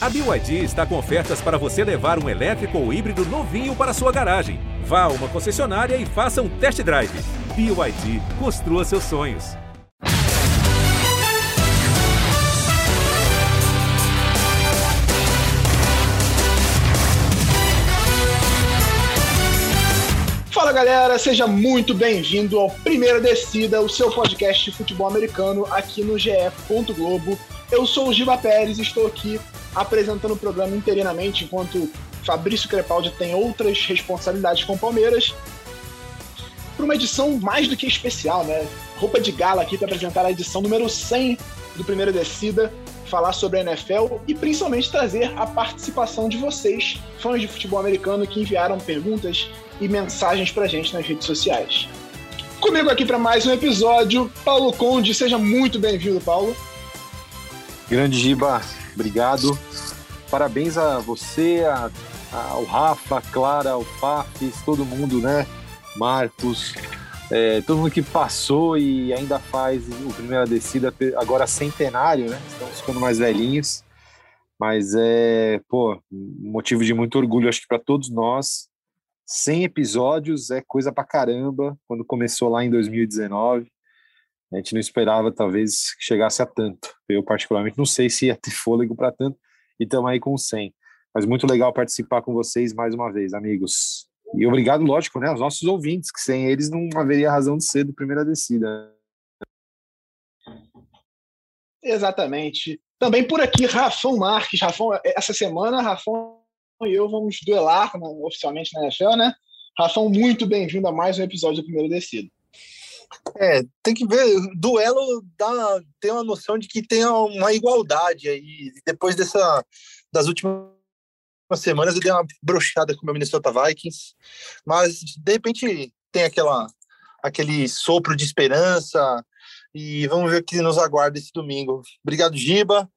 A BYD está com ofertas para você levar um elétrico ou híbrido novinho para sua garagem. Vá a uma concessionária e faça um test drive. BYD, construa seus sonhos. Fala galera, seja muito bem-vindo ao Primeira Descida, o seu podcast de futebol americano aqui no GE. Globo. Eu sou o Giba Pérez e estou aqui apresentando o programa interinamente, enquanto Fabrício Crepaldi tem outras responsabilidades com o Palmeiras. Para uma edição mais do que especial, né? Roupa de gala aqui para apresentar a edição número 100 do Primeira Descida, falar sobre a NFL e principalmente trazer a participação de vocês, fãs de futebol americano, que enviaram perguntas e mensagens para gente nas redes sociais. Comigo aqui para mais um episódio, Paulo Conde. Seja muito bem-vindo, Paulo. Grande Giba, obrigado. Parabéns a você, a, a, ao Rafa, a Clara, ao Fafis, todo mundo, né? Marcos, é, todo mundo que passou e ainda faz o primeira descida, agora centenário, né? Estamos ficando mais velhinhos. Mas é, pô, motivo de muito orgulho, acho que para todos nós. 100 episódios é coisa pra caramba, quando começou lá em 2019. A gente não esperava, talvez, que chegasse a tanto. Eu, particularmente, não sei se ia ter fôlego para tanto, e estamos aí com 100. Mas muito legal participar com vocês mais uma vez, amigos. E obrigado, lógico, né, aos nossos ouvintes, que sem eles não haveria razão de ser do primeira descida. Exatamente. Também por aqui, Rafão Marques. Rafão, essa semana, Rafão e eu vamos duelar oficialmente na NFL, né? Rafão, muito bem-vindo a mais um episódio do Primeiro Descido. É, tem que ver, duelo dá, tem uma noção de que tem uma igualdade aí. Depois dessa, das últimas semanas eu dei uma brochada com o meu Minnesota Vikings, mas de repente tem aquela, aquele sopro de esperança e vamos ver o que nos aguarda esse domingo. Obrigado, Giba,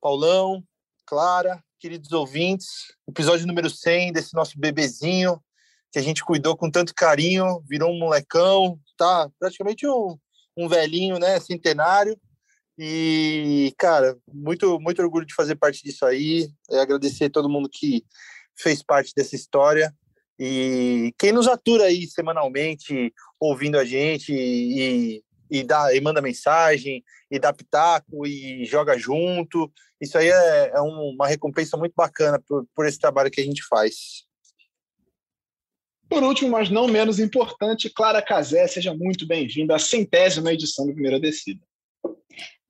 Paulão, Clara, queridos ouvintes. Episódio número 100 desse nosso bebezinho que a gente cuidou com tanto carinho, virou um molecão, tá praticamente um, um velhinho, né, centenário. E, cara, muito, muito orgulho de fazer parte disso aí. É agradecer todo mundo que fez parte dessa história. E quem nos atura aí semanalmente, ouvindo a gente e, e, dá, e manda mensagem, e dá pitaco, e joga junto. Isso aí é, é uma recompensa muito bacana por, por esse trabalho que a gente faz. Por último, mas não menos importante, Clara Casé, seja muito bem-vinda à centésima edição do Primeira Descida.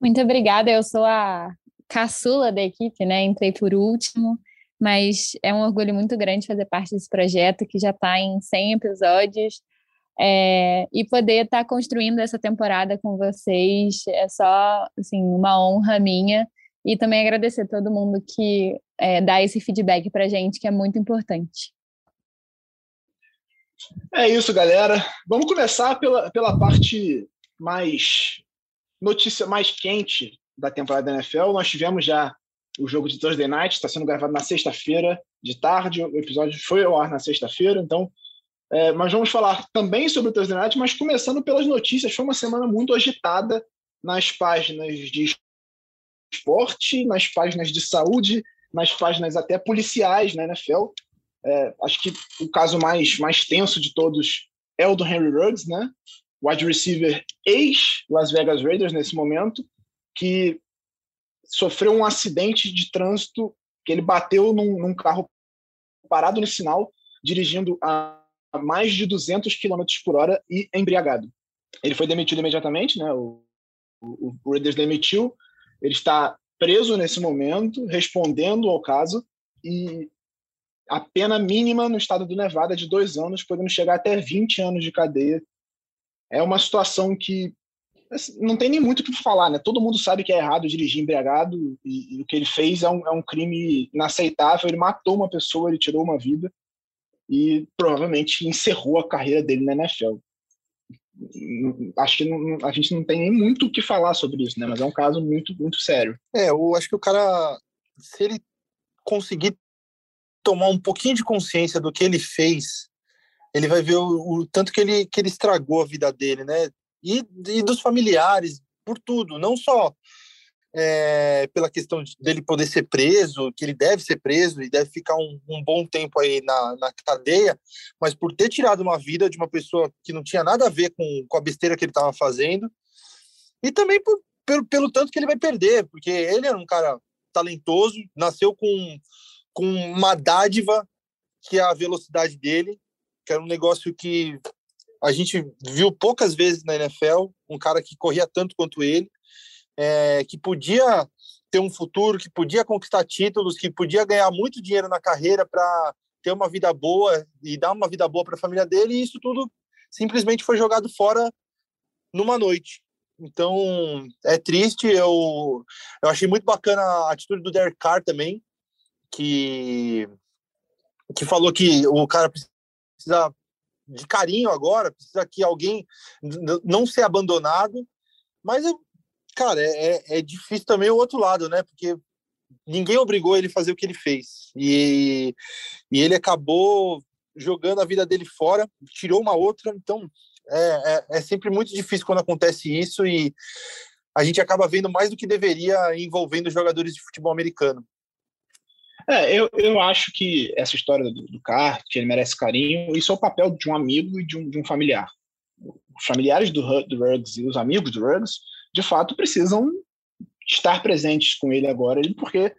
Muito obrigada, eu sou a caçula da equipe, né? Entrei por último, mas é um orgulho muito grande fazer parte desse projeto que já está em 100 episódios. É, e poder estar tá construindo essa temporada com vocês é só assim, uma honra minha. E também agradecer todo mundo que é, dá esse feedback para a gente, que é muito importante. É isso, galera. Vamos começar pela, pela parte mais notícia mais quente da temporada da NFL. Nós tivemos já o jogo de Thursday Night, está sendo gravado na sexta-feira de tarde. O episódio foi ao ar na sexta-feira, então. É, mas vamos falar também sobre o Thursday Night, mas começando pelas notícias. Foi uma semana muito agitada nas páginas de esporte, nas páginas de saúde, nas páginas até policiais na NFL. É, acho que o caso mais, mais tenso de todos é o do Henry Ruggs, né? Wide receiver ex-Las Vegas Raiders nesse momento, que sofreu um acidente de trânsito que ele bateu num, num carro parado no sinal, dirigindo a mais de 200 km por hora e embriagado. Ele foi demitido imediatamente, né? O, o, o Raiders demitiu. Ele está preso nesse momento, respondendo ao caso, e a pena mínima no estado do Nevada é de dois anos, podendo chegar até 20 anos de cadeia. É uma situação que assim, não tem nem muito o que falar, né? Todo mundo sabe que é errado dirigir embriagado e, e o que ele fez é um, é um, crime inaceitável. Ele matou uma pessoa, ele tirou uma vida e provavelmente encerrou a carreira dele na NFL. Acho que não, a gente não tem nem muito o que falar sobre isso, né? Mas é um caso muito, muito sério. É, eu acho que o cara, se ele conseguir tomar um pouquinho de consciência do que ele fez, ele vai ver o, o tanto que ele, que ele estragou a vida dele, né? E, e dos familiares, por tudo, não só é, pela questão dele poder ser preso, que ele deve ser preso e deve ficar um, um, bom tempo aí na, na cadeia, mas por ter tirado uma vida de uma pessoa que não tinha nada a ver com, com a besteira que ele estava fazendo, e também por, pelo, pelo tanto que ele vai perder, porque ele era um cara talentoso, nasceu com, com uma dádiva que é a velocidade dele, que era um negócio que a gente viu poucas vezes na NFL, um cara que corria tanto quanto ele, é, que podia ter um futuro, que podia conquistar títulos, que podia ganhar muito dinheiro na carreira para ter uma vida boa e dar uma vida boa para a família dele, e isso tudo simplesmente foi jogado fora numa noite. Então, é triste. Eu, eu achei muito bacana a atitude do Derek Carr também, que, que falou que o cara precisa de carinho agora, precisa que alguém não ser abandonado. Mas cara, é, é, é difícil também o outro lado, né? Porque ninguém obrigou ele a fazer o que ele fez. E, e ele acabou jogando a vida dele fora, tirou uma outra. Então, é, é, é, sempre muito difícil quando acontece isso e a gente acaba vendo mais do que deveria envolvendo jogadores de futebol americano. É, eu, eu acho que essa história do, do que ele merece carinho, isso é o papel de um amigo e de um, de um familiar. Os familiares do, do Ruggs e os amigos do Ruggs de fato precisam estar presentes com ele agora, porque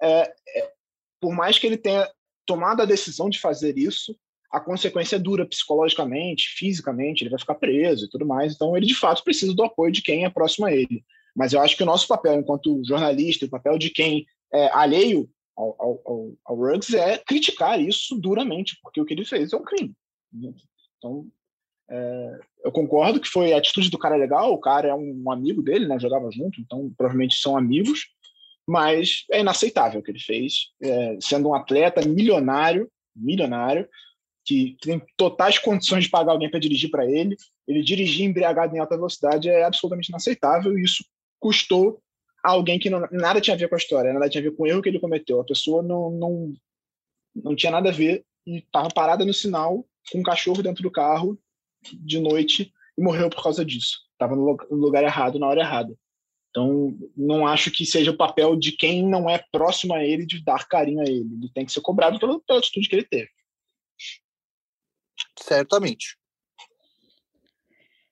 é, é, por mais que ele tenha tomado a decisão de fazer isso, a consequência é dura psicologicamente, fisicamente, ele vai ficar preso e tudo mais. Então, ele de fato precisa do apoio de quem é próximo a ele. Mas eu acho que o nosso papel, enquanto jornalista, o papel de quem é alheio ao, ao, ao, Ruggs é criticar isso duramente, porque o que ele fez é um crime. Então, é, eu concordo que foi a atitude do cara legal, o cara é um, amigo dele, né? Jogava junto, então provavelmente são amigos, mas é inaceitável o que ele fez, é, sendo um atleta milionário, milionário, que tem totais condições de pagar alguém para dirigir para ele, ele dirigir embriagado em alta velocidade é absolutamente inaceitável e isso custou alguém que não, nada tinha a ver com a história, nada tinha a ver com o erro que ele cometeu. A pessoa não, não, não tinha nada a ver e estava parada no sinal com um cachorro dentro do carro de noite e morreu por causa disso. Estava no lugar errado, na hora errada. Então, não acho que seja o papel de quem não é próximo a ele de dar carinho a ele. Ele tem que ser cobrado pela, pela atitude que ele teve. Certamente.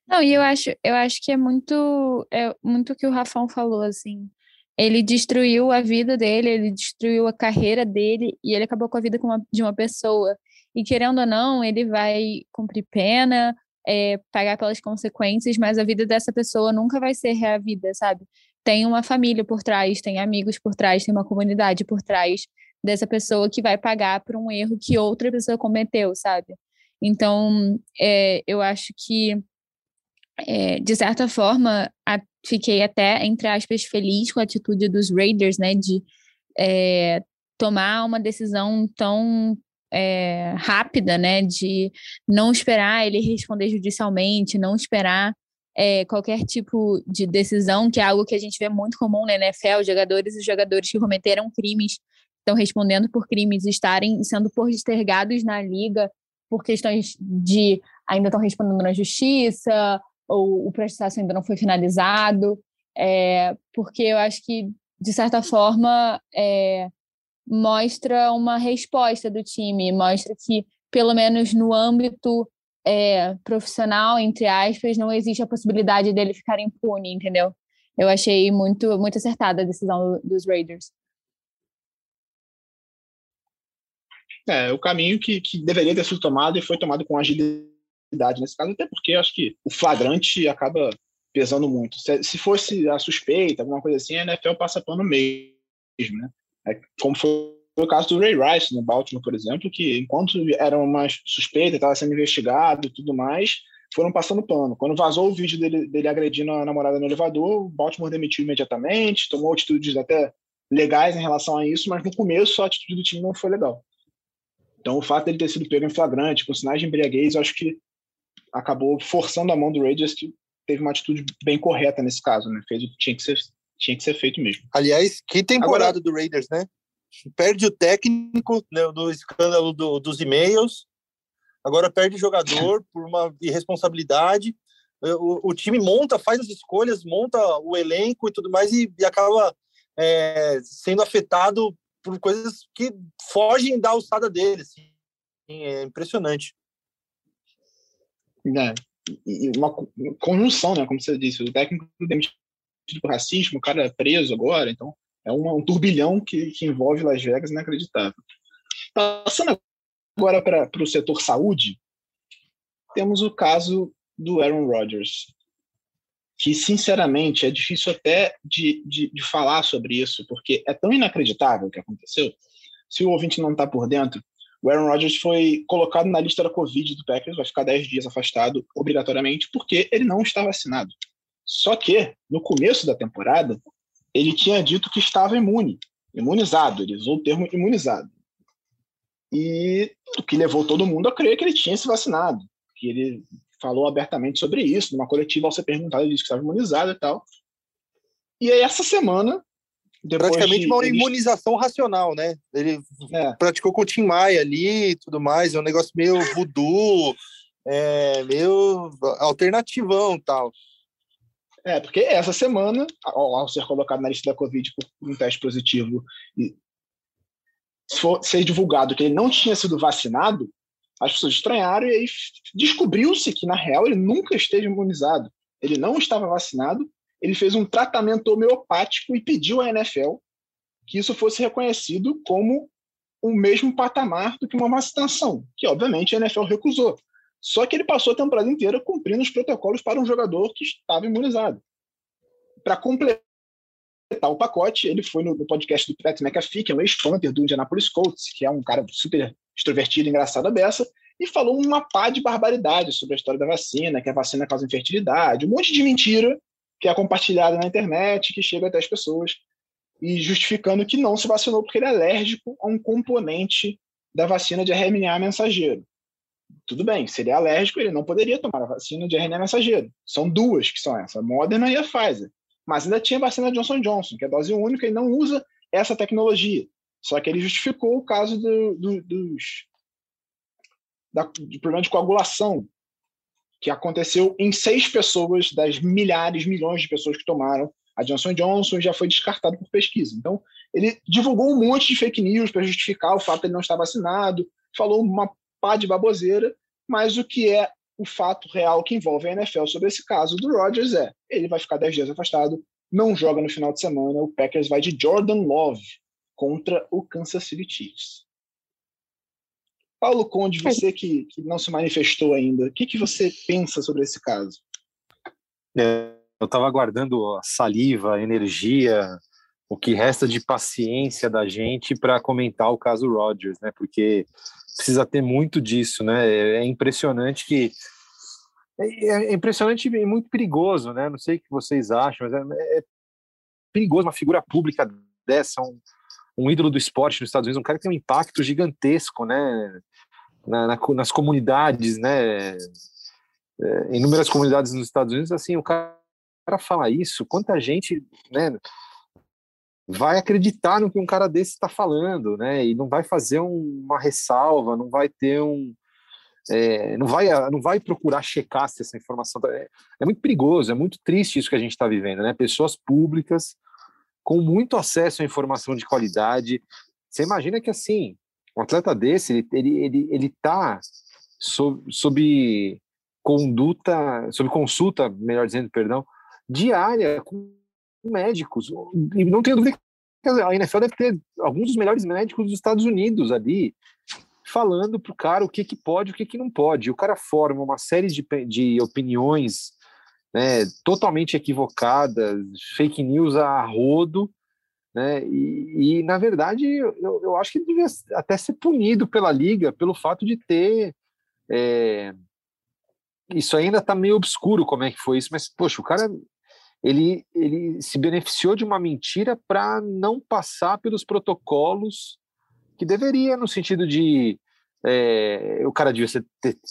Não, e eu acho, eu acho que é muito, é muito o que o Rafão falou, assim. Ele destruiu a vida dele, ele destruiu a carreira dele e ele acabou com a vida de uma pessoa. E querendo ou não, ele vai cumprir pena, é, pagar pelas consequências, mas a vida dessa pessoa nunca vai ser reavida, sabe? Tem uma família por trás, tem amigos por trás, tem uma comunidade por trás dessa pessoa que vai pagar por um erro que outra pessoa cometeu, sabe? Então, é, eu acho que, é, de certa forma, a, fiquei até, entre aspas, feliz com a atitude dos Raiders, né, de é, tomar uma decisão tão é, rápida, né, de não esperar ele responder judicialmente, não esperar é, qualquer tipo de decisão, que é algo que a gente vê muito comum na NFL, jogadores e jogadores que cometeram crimes estão respondendo por crimes estarem sendo postergados na liga por questões de ainda estão respondendo na justiça ou o processo ainda não foi finalizado, é, porque eu acho que de certa forma é, mostra uma resposta do time, mostra que, pelo menos no âmbito é, profissional, entre aspas, não existe a possibilidade dele ficar impune, entendeu? Eu achei muito, muito acertada a decisão dos Raiders. É, o caminho que, que deveria ter sido tomado e foi tomado com agilidade nesse caso, até porque acho que o flagrante acaba pesando muito. Se, se fosse a suspeita, alguma coisa assim, a NFL passa pano mesmo, né? É, como foi o caso do Ray Rice no Baltimore, por exemplo, que enquanto era uma suspeita, estava sendo investigado e tudo mais, foram passando pano. Quando vazou o vídeo dele, dele agredindo a namorada no elevador, o Baltimore demitiu imediatamente, tomou atitudes até legais em relação a isso, mas no começo a atitude do time não foi legal. Então o fato dele ter sido pego em flagrante, com sinais de embriaguez, acho que acabou forçando a mão do Raiders, que teve uma atitude bem correta nesse caso, né? Fez o que tinha que ser tinha que ser feito mesmo. Aliás, que temporada Agora, do Raiders, né? Perde o técnico né, do escândalo do, dos e-mails, agora perde o jogador por uma irresponsabilidade, o, o, time monta, faz as escolhas, monta o elenco e tudo mais e, e acaba é, sendo afetado por coisas que fogem da alçada dele. Assim. É impressionante. É, e uma conjunção, né? Como você disse, o técnico demitido por racismo, o cara é preso agora, então é um, um turbilhão que, que envolve Las Vegas inacreditável. Passando agora para o setor saúde, temos o caso do Aaron Rodgers, que sinceramente é difícil até de, de, de falar sobre isso, porque é tão inacreditável o que aconteceu. Se o ouvinte não está por dentro, o Aaron Rodgers foi colocado na lista da Covid do Packers, vai ficar 10 dias afastado obrigatoriamente, porque ele não está vacinado. Só que, no começo da temporada, ele tinha dito que estava imune, imunizado, ele usou o termo imunizado. E o que levou todo mundo a crer que ele tinha se vacinado, que ele falou abertamente sobre isso, numa coletiva, ao ser perguntado, ele disse que estava imunizado e tal. E aí, essa semana, praticamente de, uma imunização racional, né? Ele é. praticou com o Tim Maia ali e tudo mais, é um negócio meio voodoo, é, meio alternativão tal. É, porque essa semana, ao, ao, ser colocado na lista da Covid por um teste positivo e for, ser divulgado que ele não tinha sido vacinado, as pessoas estranharam e aí descobriu-se que, na real, ele nunca esteve imunizado. Ele não estava vacinado ele fez um tratamento homeopático e pediu à NFL que isso fosse reconhecido como o mesmo patamar do que uma vacinação, que obviamente a NFL recusou. Só que ele passou a temporada inteira cumprindo os protocolos para um jogador que estava imunizado. Para completar o pacote, ele foi no, podcast do Pat McAfee, que é um ex-punter do Indianapolis Colts, que é um cara super extrovertido, engraçado a beça, e falou uma pá de barbaridade sobre a história da vacina, que a vacina causa infertilidade, um monte de mentira que é compartilhada na internet, que chega até as pessoas, e justificando que não se vacinou porque ele é alérgico a um componente da vacina de RNA mensageiro. Tudo bem, se ele é alérgico, ele não poderia tomar a vacina de RNA mensageiro. São duas que são essa, a Moderna e a Pfizer. Mas ainda tinha a vacina Johnson Johnson, que é dose única e não usa essa tecnologia. Só que ele justificou o caso do, do, dos, da, do problema de coagulação, que aconteceu em seis pessoas das milhares, milhões de pessoas que tomaram a Johnson Johnson já foi descartado por pesquisa. Então, ele divulgou um monte de fake news para justificar o fato de ele não estar vacinado, falou uma pá de baboseira, mas o que é o fato real que envolve a NFL sobre esse caso do Rodgers é ele vai ficar 10 dias afastado, não joga no final de semana, o Packers vai de Jordan Love contra o Kansas City Chiefs. Paulo Conde, você que, que não se manifestou ainda, o que, que você pensa sobre esse caso? É, eu estava aguardando a saliva, a energia, o que resta de paciência da gente para comentar o caso Rogers, né? Porque precisa ter muito disso, né? É, é impressionante que é, é impressionante e muito perigoso, né? Não sei o que vocês acham, mas é, é perigoso uma figura pública dessa, um, um ídolo do esporte nos Estados Unidos, um cara que tem um impacto gigantesco, né? Na, na, nas comunidades, né? É, inúmeras comunidades nos Estados Unidos, assim, o cara fala isso, quanta gente, né? Vai acreditar no que um cara desse está falando, né? E não vai fazer um, uma ressalva, não vai ter um, é, não vai não vai procurar checar se essa informação tá, é, é, muito perigoso, é muito triste isso que a gente está vivendo, né? Pessoas públicas com muito acesso à informação de qualidade. Você imagina que assim um atleta desse, ele ele ele, ele tá sob, sob conduta, sob consulta, melhor dizendo, perdão, diária com médicos. E não tenho dúvida que a NFL deve ter alguns dos melhores médicos dos Estados Unidos ali falando pro cara o que que pode, o que que não pode. E o cara forma uma série de, de opiniões né, totalmente equivocadas, fake news a rodo, né? E, e, na verdade, eu, eu acho que ele devia até ser punido pela liga pelo fato de ter. É... Isso ainda está meio obscuro como é que foi isso, mas, poxa, o cara ele, ele se beneficiou de uma mentira para não passar pelos protocolos que deveria, no sentido de é, o cara devia ser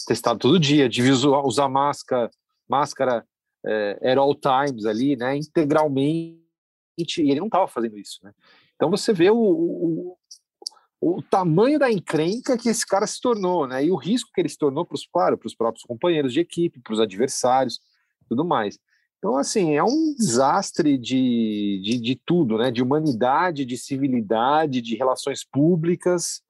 testado todo dia, devia usar máscara, máscara é, at all times ali, né, integralmente e ele não estava fazendo isso, né? Então você vê o, o, o, tamanho da encrenca que esse cara se tornou, né? E o risco que ele se tornou para os claro, próprios companheiros de equipe, para os adversários. tudo mais. Então, assim, é um desastre de, de, de tudo, né? De humanidade, de civilidade, de relações públicas.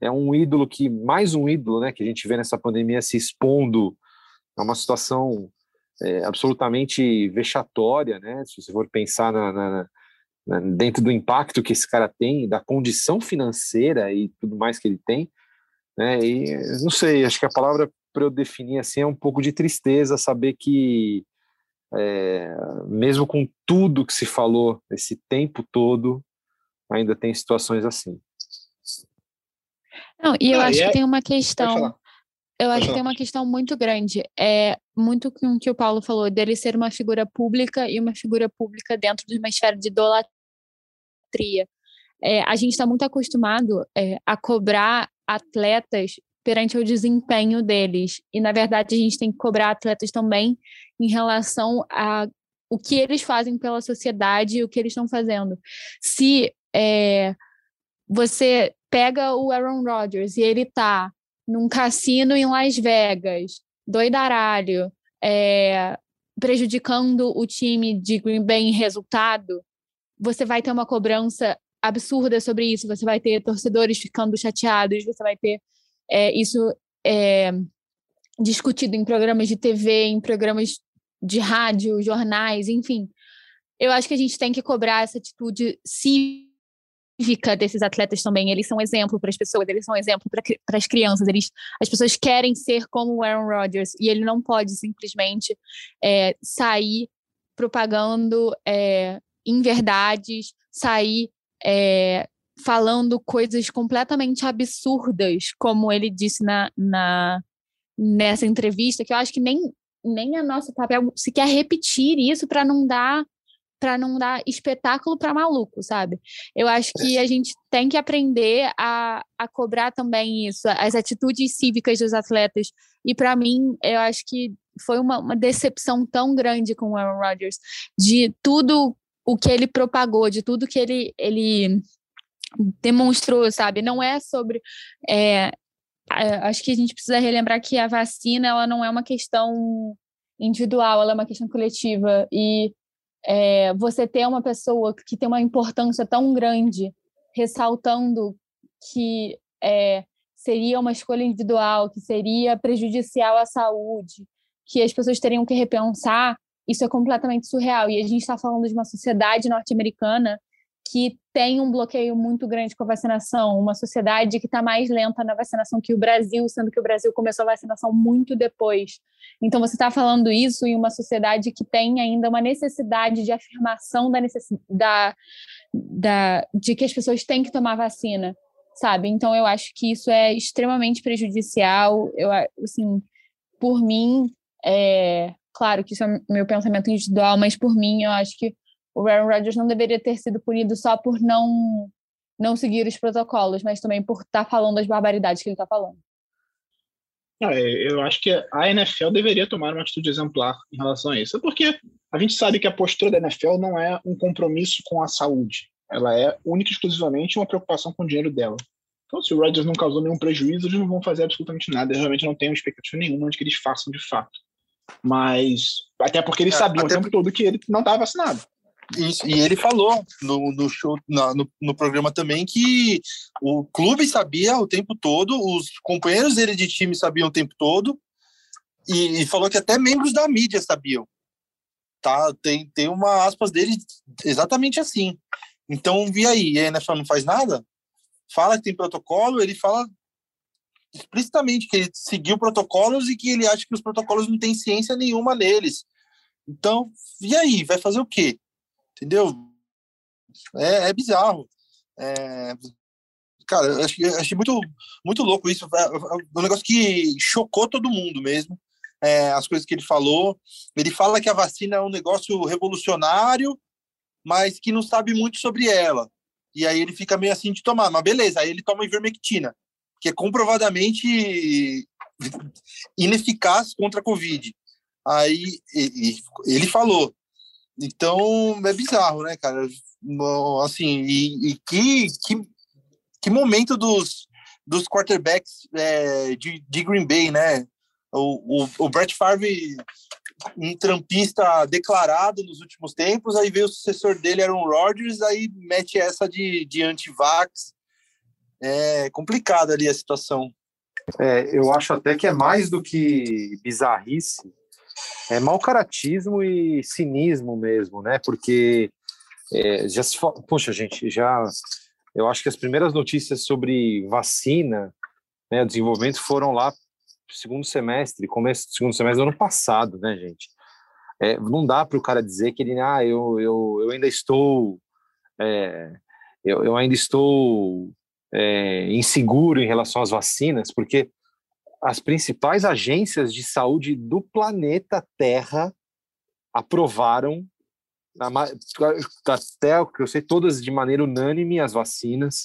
É um ídolo que, mais um ídolo, né? Que a gente vê nessa pandemia se expondo a uma situação é, absolutamente vexatória, né? Se você for pensar na, na, na, dentro do impacto que esse cara tem, da condição financeira e tudo mais que ele tem, né? E não sei, acho que a palavra para eu definir assim é um pouco de tristeza saber que é, mesmo com tudo que se falou esse tempo todo, ainda tem situações assim. Não, e eu ah, acho é... que tem uma questão. Eu acho que tem uma questão muito grande. É muito com o que o Paulo falou, dele ser uma figura pública e uma figura pública dentro de uma esfera de idolatria. É, a gente está muito acostumado é, a cobrar atletas perante o desempenho deles. E, na verdade, a gente tem que cobrar atletas também em relação a o que eles fazem pela sociedade e o que eles estão fazendo. Se é, você pega o Aaron Rodgers e ele tá num cassino em Las Vegas, doidaralho, é, prejudicando o time de Green Bay em resultado, você vai ter uma cobrança absurda sobre isso, você vai ter torcedores ficando chateados, você vai ter é, isso é discutido em programas de TV, em programas de rádio, jornais, enfim. Eu acho que a gente tem que cobrar essa atitude cívica desses atletas também. Eles são exemplo para as pessoas, eles são exemplo para as crianças. Eles, as pessoas querem ser como o Aaron Rodgers e ele não pode simplesmente é, sair propagando é, inverdades, sair é, falando coisas completamente absurdas, como ele disse na, na nessa entrevista, que eu acho que nem, nem a nosso papel se quer repetir isso para não dar para não dar espetáculo para maluco, sabe? Eu acho que a gente tem que aprender a, a cobrar também isso, as atitudes cívicas dos atletas. E para mim, eu acho que foi uma, uma decepção tão grande com o Aaron Rodgers, de tudo o que ele propagou, de tudo que ele, ele demonstrou, sabe? Não é sobre. É, acho que a gente precisa relembrar que a vacina ela não é uma questão individual, ela é uma questão coletiva. E é, você ter uma pessoa que tem uma importância tão grande, ressaltando que é, seria uma escolha individual, que seria prejudicial à saúde, que as pessoas teriam que repensar, isso é completamente surreal. E a gente está falando de uma sociedade norte-americana que tem um bloqueio muito grande com a vacinação, uma sociedade que está mais lenta na vacinação que o Brasil, sendo que o Brasil começou a vacinação muito depois. Então, você está falando isso em uma sociedade que tem ainda uma necessidade de afirmação da necessidade da, de que as pessoas têm que tomar vacina, sabe? Então, eu acho que isso é extremamente prejudicial. Eu, assim, por mim, é, claro que isso é meu pensamento individual, mas por mim, eu acho que o Aaron Rodgers não deveria ter sido punido só por não não seguir os protocolos, mas também por estar tá falando as barbaridades que ele está falando. É, eu acho que a NFL deveria tomar uma atitude exemplar em relação a isso, porque a gente sabe que a postura da NFL não é um compromisso com a saúde, ela é única e exclusivamente uma preocupação com o dinheiro dela. Então, se o Rodgers não causou nenhum prejuízo, eles não vão fazer absolutamente nada. Eu realmente não tenho expectativa nenhuma de que eles façam de fato. Mas, até porque eles é, sabiam o tempo por... todo que ele não estava vacinado. Isso, e ele falou no, no show, no, no programa também, que o clube sabia o tempo todo, os companheiros dele de time sabiam o tempo todo, e, e falou que até membros da mídia sabiam. Tá? Tem, tem uma aspas dele exatamente assim. Então, vi aí, a NFL não faz nada? Fala que tem protocolo, ele fala explicitamente que ele seguiu protocolos e que ele acha que os protocolos não têm ciência nenhuma neles. Então, e aí, vai fazer o quê? Entendeu? É, é bizarro. É, cara, eu achei, achei muito, muito louco isso. É, é um negócio que chocou todo mundo mesmo. É, as coisas que ele falou. Ele fala que a vacina é um negócio revolucionário, mas que não sabe muito sobre ela. E aí ele fica meio assim de tomar. Mas beleza, aí ele toma ivermectina, que é comprovadamente ineficaz contra a Covid. Aí ele falou, então, é bizarro, né, cara? Assim, e, e que, que, que momento dos, dos quarterbacks é, de, de Green Bay, né? O, o, o Brett Favre um trampista declarado nos últimos tempos, aí veio o sucessor dele, Aaron Rodgers, aí mete essa de, de anti-vax. É complicada ali a situação. É, eu acho até que é mais do que bizarrice, é mau caratismo e cinismo mesmo, né? Porque é, já se poxa, gente, já eu acho que as primeiras notícias sobre vacina, né, desenvolvimento foram lá segundo semestre, começo do segundo semestre do ano passado, né, gente? É, não dá para o cara dizer que ele, ah, eu, eu, eu ainda estou, é, eu, eu ainda estou é, inseguro em relação às vacinas, porque as principais agências de saúde do planeta Terra aprovaram até o que eu sei todas de maneira unânime as vacinas.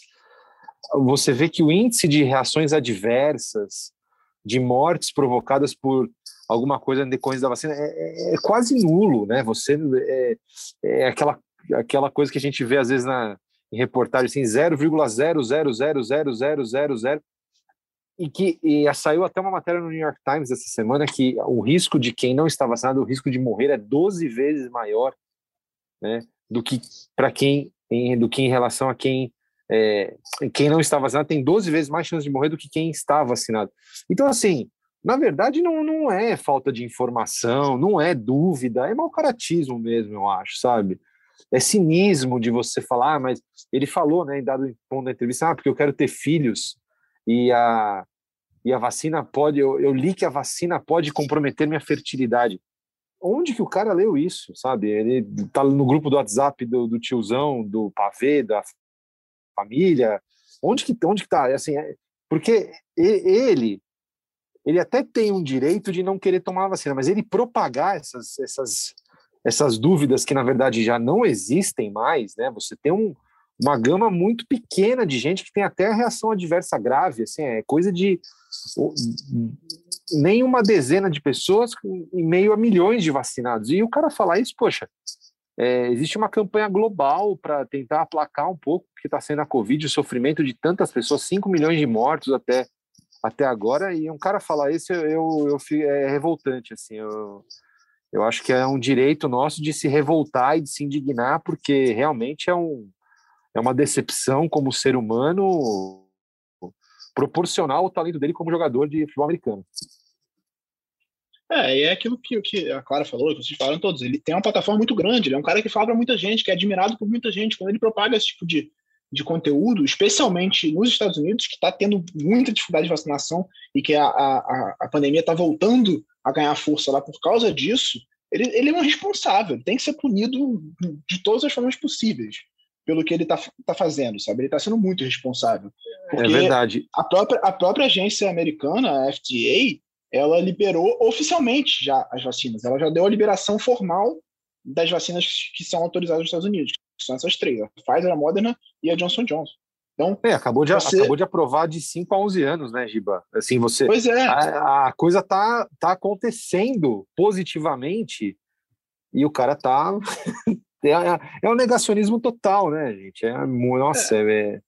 Você vê que o índice de reações adversas, de mortes provocadas por alguma coisa em da vacina é, é, é quase nulo, né? Você é, é, aquela aquela coisa que a gente vê às vezes na em reportagem assim 0,000000000 e que e saiu até uma matéria no New York Times essa semana que o risco de quem não está vacinado, o risco de morrer é 12 vezes maior, né, do que para quem em, do que em relação a quem é, quem não está vacinado tem 12 vezes mais chance de morrer do que quem está vacinado. Então, assim, na verdade, não, não é falta de informação, não é dúvida, é mau caratismo mesmo, eu acho, sabe? É cinismo de você falar, ah, mas ele falou, né, em dado ponto da entrevista, ah, porque eu quero ter filhos e a, e a vacina pode, eu, eu li que a vacina pode comprometer minha fertilidade. Onde que o cara leu isso, sabe? Ele tá no grupo do WhatsApp do, do tiozão, do pavê, da família. Onde que, onde que tá? É assim, é, porque ele, ele até tem um direito de não querer tomar a vacina, mas ele propagar essas, essas, essas dúvidas que na verdade já não existem mais, né? Você tem um, uma gama muito pequena de gente que tem até reação adversa grave, assim, é coisa de nem uma dezena de pessoas em meio a milhões de vacinados. E o cara falar isso, poxa, é, existe uma campanha global para tentar aplacar um pouco o que está sendo a Covid, o sofrimento de tantas pessoas, 5 milhões de mortos até, até agora, e um cara falar isso eu, eu, eu é revoltante, assim, eu, eu acho que é um direito nosso de se revoltar e de se indignar, porque realmente é um, é uma decepção como ser humano proporcional ao talento dele como jogador de futebol americano. É, e é aquilo que, que a Clara falou, que vocês falaram todos. Ele tem uma plataforma muito grande, ele é um cara que fala para muita gente, que é admirado por muita gente. Quando ele propaga esse tipo de, de conteúdo, especialmente nos Estados Unidos, que está tendo muita dificuldade de vacinação e que a, a, a pandemia está voltando a ganhar força lá por causa disso, ele, ele é um responsável, tem que ser punido de todas as formas possíveis pelo que ele está tá fazendo, sabe? Ele está sendo muito responsável. é verdade. A própria, a própria agência americana, a FDA, ela liberou oficialmente já as vacinas. Ela já deu a liberação formal das vacinas que são autorizadas nos Estados Unidos, que são essas três, a Pfizer, a Moderna e a Johnson Johnson. Então, é, acabou, de, você... acabou de aprovar de 5 a 11 anos, né, Giba? Assim, você. Pois é. A, a coisa tá, tá acontecendo positivamente e o cara tá É, é, é um negacionismo total, né, gente? É, nossa, é,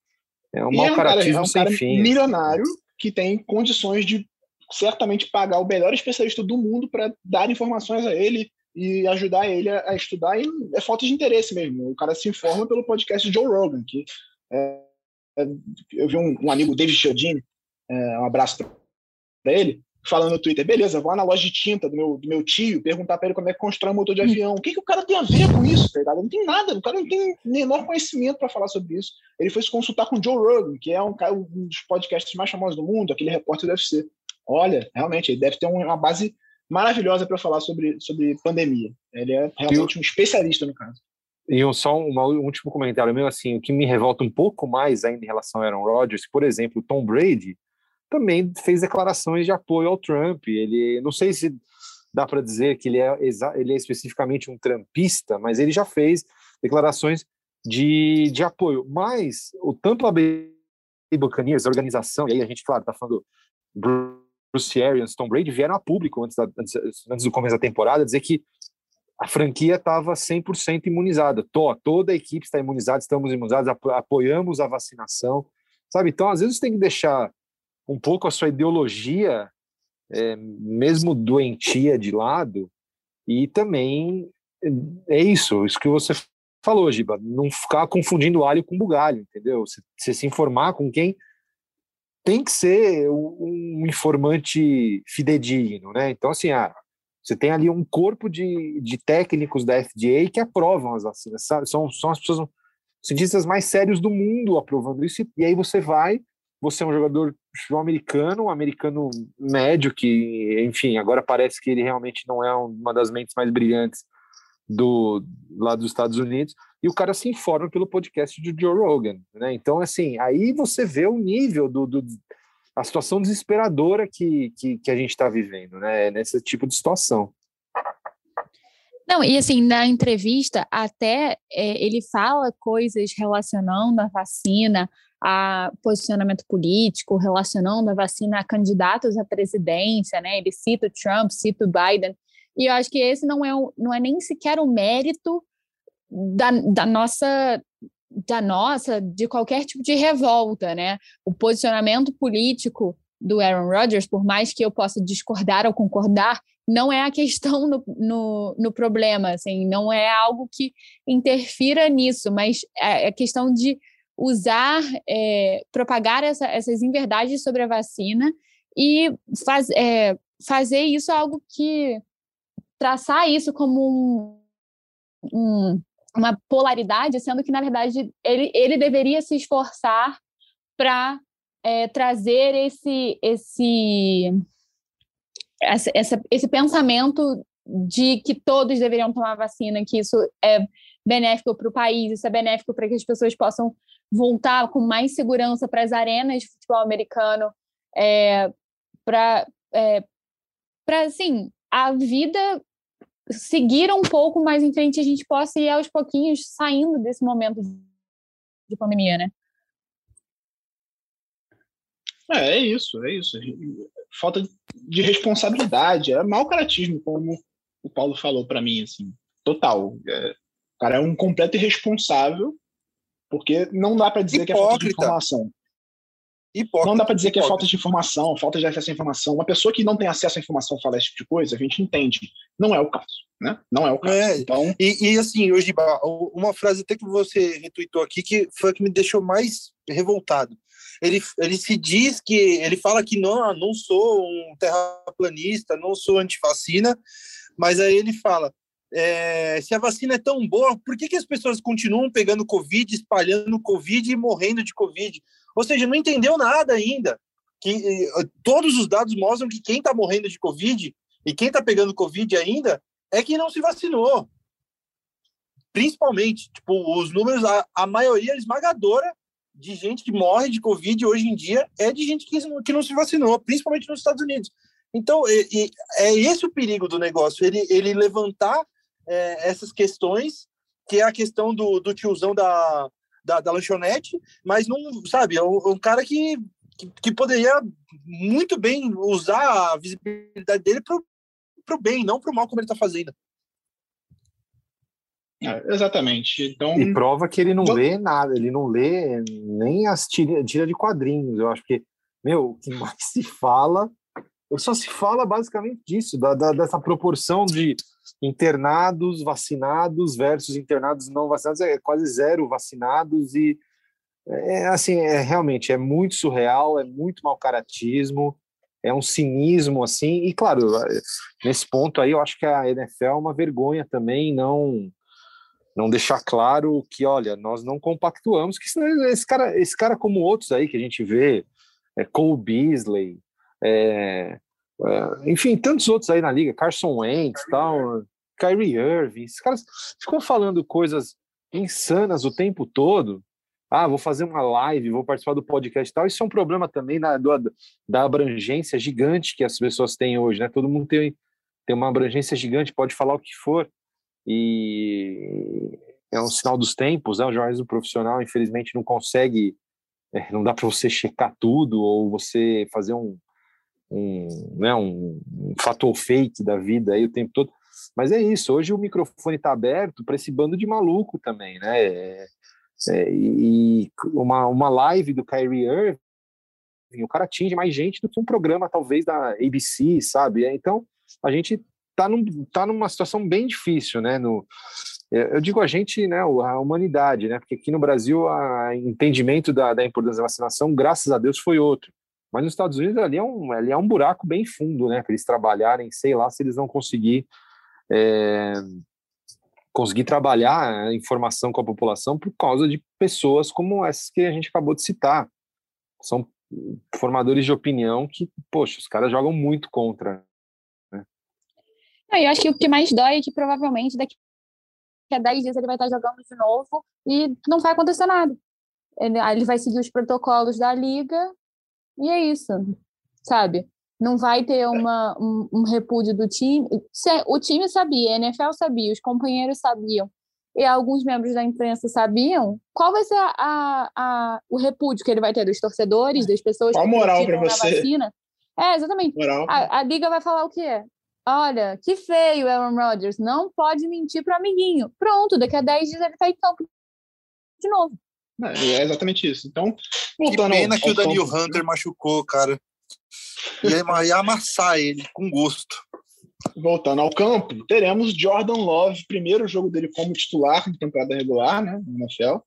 é um mau caratismo é um sem fim. milionário que tem condições de certamente pagar o melhor especialista do mundo para dar informações a ele e ajudar ele a, a, estudar. E é falta de interesse mesmo. O cara se informa pelo podcast Joe Rogan, que é, é eu vi um, um amigo, David Chiodini, é, um abraço para ele, falando no Twitter, beleza, vou lá na loja de tinta do meu, do meu tio, perguntar para ele como é que constrói um motor de avião. O que, que o cara tem a ver com isso, tá ligado? Não tem nada, o cara não tem menor conhecimento para falar sobre isso. Ele foi se consultar com o Joe Rogan, que é um, um dos podcasts mais famosos do mundo, aquele repórter do UFC. Olha, realmente, ele deve ter uma base maravilhosa para falar sobre, sobre pandemia. Ele é realmente um especialista no caso. E um, só um, um último comentário meu, assim, o que me revolta um pouco mais ainda em relação a Aaron Rodgers, por exemplo, Tom Brady, também fez declarações de apoio ao Trump. Ele, não sei se dá para dizer que ele é, ele é especificamente um trumpista, mas ele já fez declarações de, de apoio. Mas o Tampa Bay Buccaneers, a organização, e aí a gente, claro, está falando Bruce Arians, Tom Brady, vieram a público antes, da, antes, antes do começo da temporada dizer que a franquia estava 100% imunizada. Tô, toda a equipe está imunizada, estamos imunizados, apoiamos a vacinação, sabe? Então, às vezes, tem que deixar um pouco a sua ideologia, é, mesmo doentia, de lado E também é isso, isso que você falou, Giba, não ficar confundindo alho com bugalho, entendeu? Você, se informar com quem tem que ser um, informante fidedigno, né? Então, assim, ah, você tem ali um corpo de, de técnicos da FDA que aprovam as vacinas, sabe? São, são as pessoas, cientistas mais sérios do mundo aprovando isso, e aí você vai, você é um jogador americano, um americano médio, que, enfim, agora parece que ele realmente não é uma das mentes mais brilhantes do lá dos Estados Unidos e o cara se informa pelo podcast de Joe Rogan, né? Então assim, aí você vê o nível do, do a situação desesperadora que, que, que a gente está vivendo, né? Nesse tipo de situação. Não, e assim, na entrevista, até é, ele fala coisas relacionando a vacina a posicionamento político, relacionando a vacina a candidatos à presidência, né? Ele cita o Trump, cita o Biden. E eu acho que esse não é, não é nem sequer o mérito da, da nossa da nossa, de qualquer tipo de revolta, né? O posicionamento político do Aaron Rodgers, por mais que eu possa discordar ou concordar, não é a questão no, no, no problema, assim, não é algo que interfira nisso, mas é a questão de usar, é, propagar essa, essas inverdades sobre a vacina e faz, é, fazer isso algo que traçar isso como um, um, uma polaridade, sendo que, na verdade, ele, ele deveria se esforçar para é, trazer esse, esse, essa, essa, esse pensamento de que todos deveriam tomar vacina, que isso é benéfico para o país, isso é benéfico para que as pessoas possam voltar com mais segurança para as arenas de futebol americano, é, para, é, para assim, a vida seguir um pouco mais em frente, a gente possa ir aos pouquinhos saindo desse momento de pandemia, né? É, é isso, é isso. Falta de responsabilidade, é mau caratismo, como o Paulo falou para mim, assim, total. É, o cara é um completo irresponsável, porque não dá para dizer Hipócrita. que é falta de informação. Hipócrita, não dá para dizer hipócrita. que é falta de informação, falta de acesso à informação. Uma pessoa que não tem acesso à informação fala esse tipo de coisa, a gente entende. Não é o caso, né? Não é o caso. É, então... E, e assim, hoje, uma frase até que você retweetou aqui que foi a que me deixou mais revoltado. Ele, ele se diz que ele fala que não, não sou um terraplanista, não sou antivacina, mas aí ele fala: é, se a vacina é tão boa, por que, que as pessoas continuam pegando Covid, espalhando Covid e morrendo de Covid? Ou seja, não entendeu nada ainda. Que todos os dados mostram que quem está morrendo de Covid e quem está pegando Covid ainda é quem não se vacinou. Principalmente, tipo, os números, a, a maioria esmagadora de gente que morre de Covid hoje em dia é de gente que, que não se vacinou, principalmente nos Estados Unidos. Então, e, e é esse o perigo do negócio, ele, ele levantar é, essas questões, que é a questão do, do tiozão da, da, da lanchonete, mas não, sabe, é um, um cara que, que, que, poderia muito bem usar a visibilidade dele para o bem, não para o mal como ele está fazendo. É, exatamente. Então... E prova que ele não lê nada, ele não lê nem as tiras tira de quadrinhos. Eu acho que, meu, o que mais se fala, só se fala basicamente disso, da, da, dessa proporção de internados vacinados versus internados não vacinados, é quase zero vacinados e é assim, é realmente é muito surreal, é muito mau caratismo, é um cinismo assim, e claro, nesse ponto aí eu acho que a NFL é uma vergonha também não não deixar claro que, olha, nós não compactuamos, que esse cara, esse cara como outros aí que a gente vê, é Cole Beasley, é, é, enfim, tantos outros aí na liga, Carson Wentz, tal, Kyrie Irving, esses caras ficam falando coisas insanas o tempo todo. Ah, vou fazer uma live, vou participar do podcast e tal. Isso é um problema também na, do, da abrangência gigante que as pessoas têm hoje, né? Todo mundo tem, tem uma abrangência gigante, pode falar o que for. E é um sinal dos tempos, né? O jornalismo profissional, infelizmente, não consegue, é, não dá para você checar tudo ou você fazer um, um, né, um, um fator fake da vida aí o tempo todo. Mas é isso, hoje o microfone está aberto para esse bando de maluco também, né? É, é, e uma, uma live do Kyrie Irving, o cara atinge mais gente do que um programa, talvez, da ABC, sabe? É, então, a gente tá, num, tá numa situação bem difícil, né? No, é, eu digo a gente, né, a humanidade, né? Porque aqui no Brasil o entendimento da, da importância da vacinação, graças a Deus, foi outro. Mas nos Estados Unidos ali é um, ali é um buraco bem fundo, né? Para eles trabalharem, sei lá se eles vão conseguir é, conseguir trabalhar a informação com a população por causa de pessoas como essas que a gente acabou de citar. São formadores de opinião que, poxa, os caras jogam muito contra. Né? eu acho que o que mais dói é que provavelmente daqui a 10 dias ele vai estar jogando de novo e não vai acontecer nada. Ele, vai seguir os protocolos da liga e é isso, sabe? Não vai ter uma, um, um repúdio do time. O time sabia, a NFL sabia, os companheiros sabiam e alguns membros da imprensa sabiam, qual vai ser a, a, a, o repúdio que ele vai ter dos torcedores, das pessoas qual que moral para você? Vacina. É, exatamente. A, a, liga vai falar o quê? Olha, que feio, Aaron Rodgers, não pode mentir para o amiguinho. Pronto, daqui a 10 dias ele está em campo de novo. É, exatamente isso. Então, que pena ao, que o Daniel Hunter machucou, cara. Ia amassar ele com gosto. Voltando ao campo, teremos Jordan Love, primeiro jogo dele como titular de temporada regular, né, no NFL.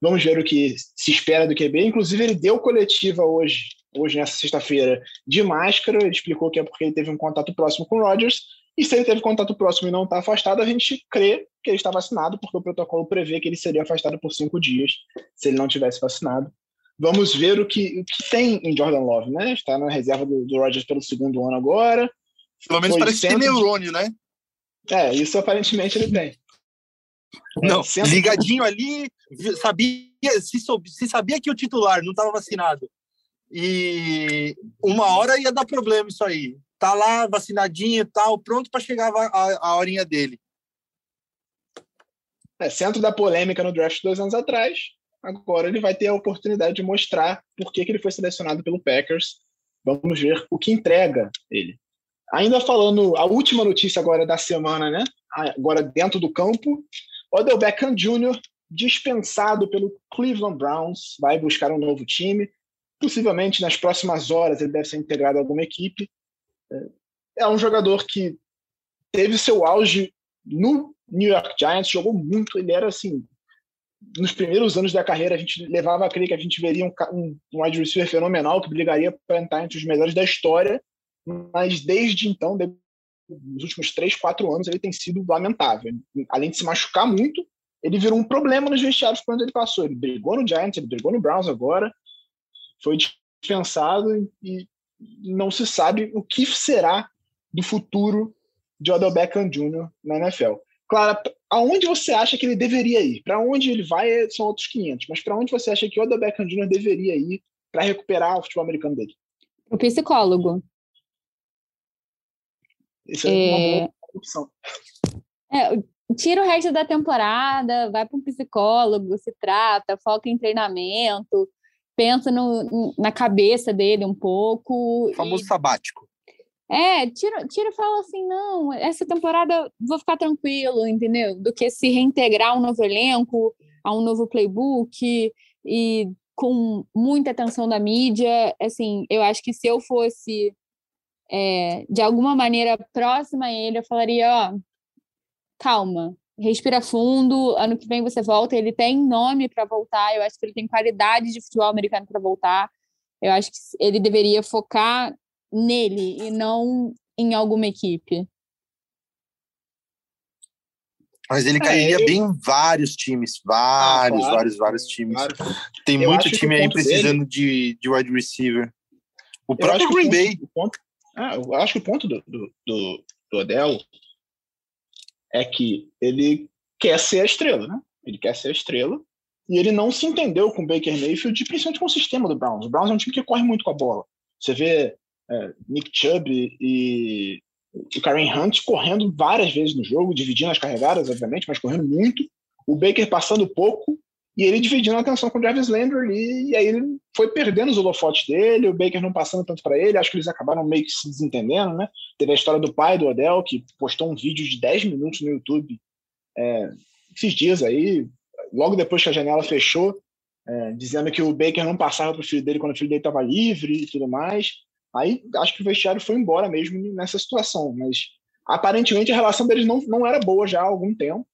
Vamos ver o que se espera do QB. Inclusive, ele deu coletiva hoje, hoje nessa sexta-feira, de máscara. Ele explicou que é porque ele teve um contato próximo com o Rodgers. E se ele teve contato próximo e não está afastado, a gente crê que ele está vacinado, porque o protocolo prevê que ele seria afastado por cinco dias se ele não tivesse vacinado. Vamos ver o que, o que tem em Jordan Love, né? Está na reserva do, do Rodgers pelo segundo ano agora. Pelo menos parece ter neurônio, né? É, isso aparentemente ele tem. Não, é, ligadinho ali, sabia, se, soube, se sabia que o titular não estava vacinado e uma hora ia dar problema isso aí. Tá lá vacinadinho e tal, pronto para chegar a, a, a horinha dele. É, centro da polêmica no draft dois anos atrás, agora ele vai ter a oportunidade de mostrar por que, que ele foi selecionado pelo Packers. Vamos ver o que entrega ele. Ainda falando, a última notícia agora da semana, né? Agora dentro do campo, Odell Beckham Jr. dispensado pelo Cleveland Browns, vai buscar um novo time. Possivelmente nas próximas horas ele deve ser integrado a alguma equipe. É, um jogador que teve seu auge no New York Giants, jogou muito, ele era assim, nos primeiros anos da carreira, a gente levava a crer que a gente veria um, um, um wide receiver fenomenal que brigaria para entrar entre os melhores da história, mas desde então, nos últimos três, quatro anos, ele tem sido lamentável. Além de se machucar muito, ele virou um problema nos vestiários quando ele passou. Ele brigou no Giants, ele brigou no Browns agora, foi dispensado e não se sabe o que será do futuro de Odell Beckham Jr. na NFL. Clara, aonde você acha que ele deveria ir? Para onde ele vai são outros 500, mas para onde você acha que o Odell Beckham Jr. deveria ir para recuperar o futebol americano dele? O psicólogo. Isso é, é... uma boa opção. É, tira o resto da temporada, vai para um psicólogo, se trata, foca em treinamento, pensa no, na cabeça dele um pouco. O famoso e... sabático. É, tira, tira e fala assim, não, essa temporada vou ficar tranquilo, entendeu? Do que se reintegrar a um novo elenco, a um novo playbook e com muita atenção da mídia. Assim, eu acho que se eu fosse é, de alguma maneira próxima a ele, eu falaria, ó, calma, respira fundo, ano que vem você volta, ele tem nome para voltar, eu acho que ele tem qualidade de futebol americano para voltar. Eu acho que ele deveria focar nele e não em alguma equipe. Mas ele cairia é, bem em vários times, vários, ah, claro, vários, vários times. Claro. Tem eu muito time aí precisando dele... de, de wide receiver. O próprio Green Bay. Ponto, ah, eu acho que o ponto do, do, do, do Odell é que ele quer ser a estrela, né? Ele quer ser a estrela e ele não se entendeu com o Baker Mayfield, principalmente com o sistema do Browns. O Browns é um time que corre muito com a bola. Você vê é, Nick Chubb e o Karen Hunt correndo várias vezes no jogo, dividindo as carregadas, obviamente, mas correndo muito. O Baker passando pouco e ele dividindo a atenção com o Travis Landry ali, e aí ele foi perdendo os holofotes dele, o Baker não passando tanto para ele, acho que eles acabaram meio que se desentendendo, né? Teve a história do pai do Odell, que postou um vídeo de 10 minutos no YouTube é, esses dias aí, logo depois que a janela fechou, é, dizendo que o Baker não passava para o filho dele quando o filho dele estava livre e tudo mais. Aí acho que o vestiário foi embora mesmo nessa situação, mas aparentemente a relação deles não, não era boa já há algum tempo.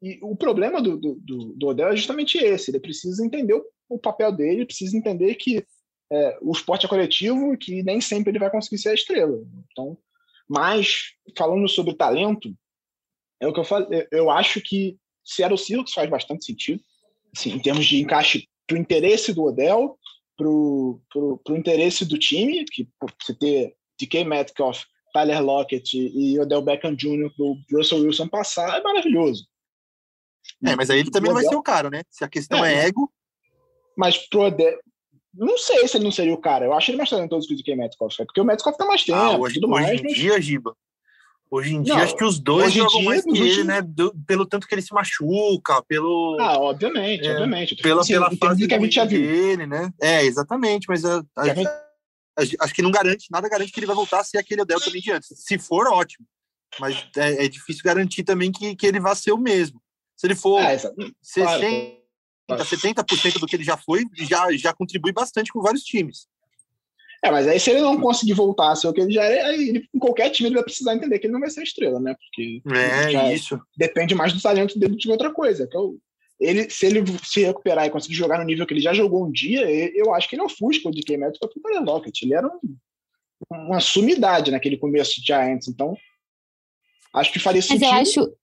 E o problema do, do, do, Odell é justamente esse: ele precisa entender o, o papel dele, precisa entender que é, o esporte é coletivo e que nem sempre ele vai conseguir ser a estrela. Então, mas falando sobre talento, é o que eu falei. Eu acho que Seattle Seahawks faz bastante sentido, assim, em termos de encaixe para o interesse do Odell, para o interesse do time, que você ter DK Metcalf, Tyler Lockett e Odell Beckham Jr. para o Russell Wilson passar, é maravilhoso. É, mas aí ele também não vai ser o cara, né? Se a questão é, é ego. Mas pro Odell, não sei se ele não seria o cara. Eu acho ele mais talentoso que o DK Metcalf, porque o Metcalf tá mais tempo. Ah, hoje, hoje mais, em mas... dia, Giba. Hoje em dia, não, acho que os dois jogam dia, mais que ele, né? Do, pelo tanto que ele se machuca, pelo. Ah, obviamente, é, obviamente. Pela, assim, pela fase que a gente já viu. dele, né? É, exatamente, mas a, a, a, acho que não garante, nada garante que ele vai voltar a ser aquele Odell também de antes. Se for, ótimo. Mas é, é difícil garantir também que, que ele vá ser o mesmo. Se ele for é, 60, claro, 70% do que ele já foi, já, já contribui bastante com vários times. É, mas aí se ele não conseguir voltar a ser o que ele já é, aí ele, em qualquer time ele vai precisar entender que ele não vai ser estrela, né? Porque é, isso. depende mais do talento dele do que outra coisa. Então, ele, se ele se recuperar e conseguir jogar no nível que ele já jogou um dia, eu acho que ele ofusca o DK Metcalf para o Lockett. Ele era um, uma sumidade naquele começo de Giants, então acho que faria sentido. Mas eu acho,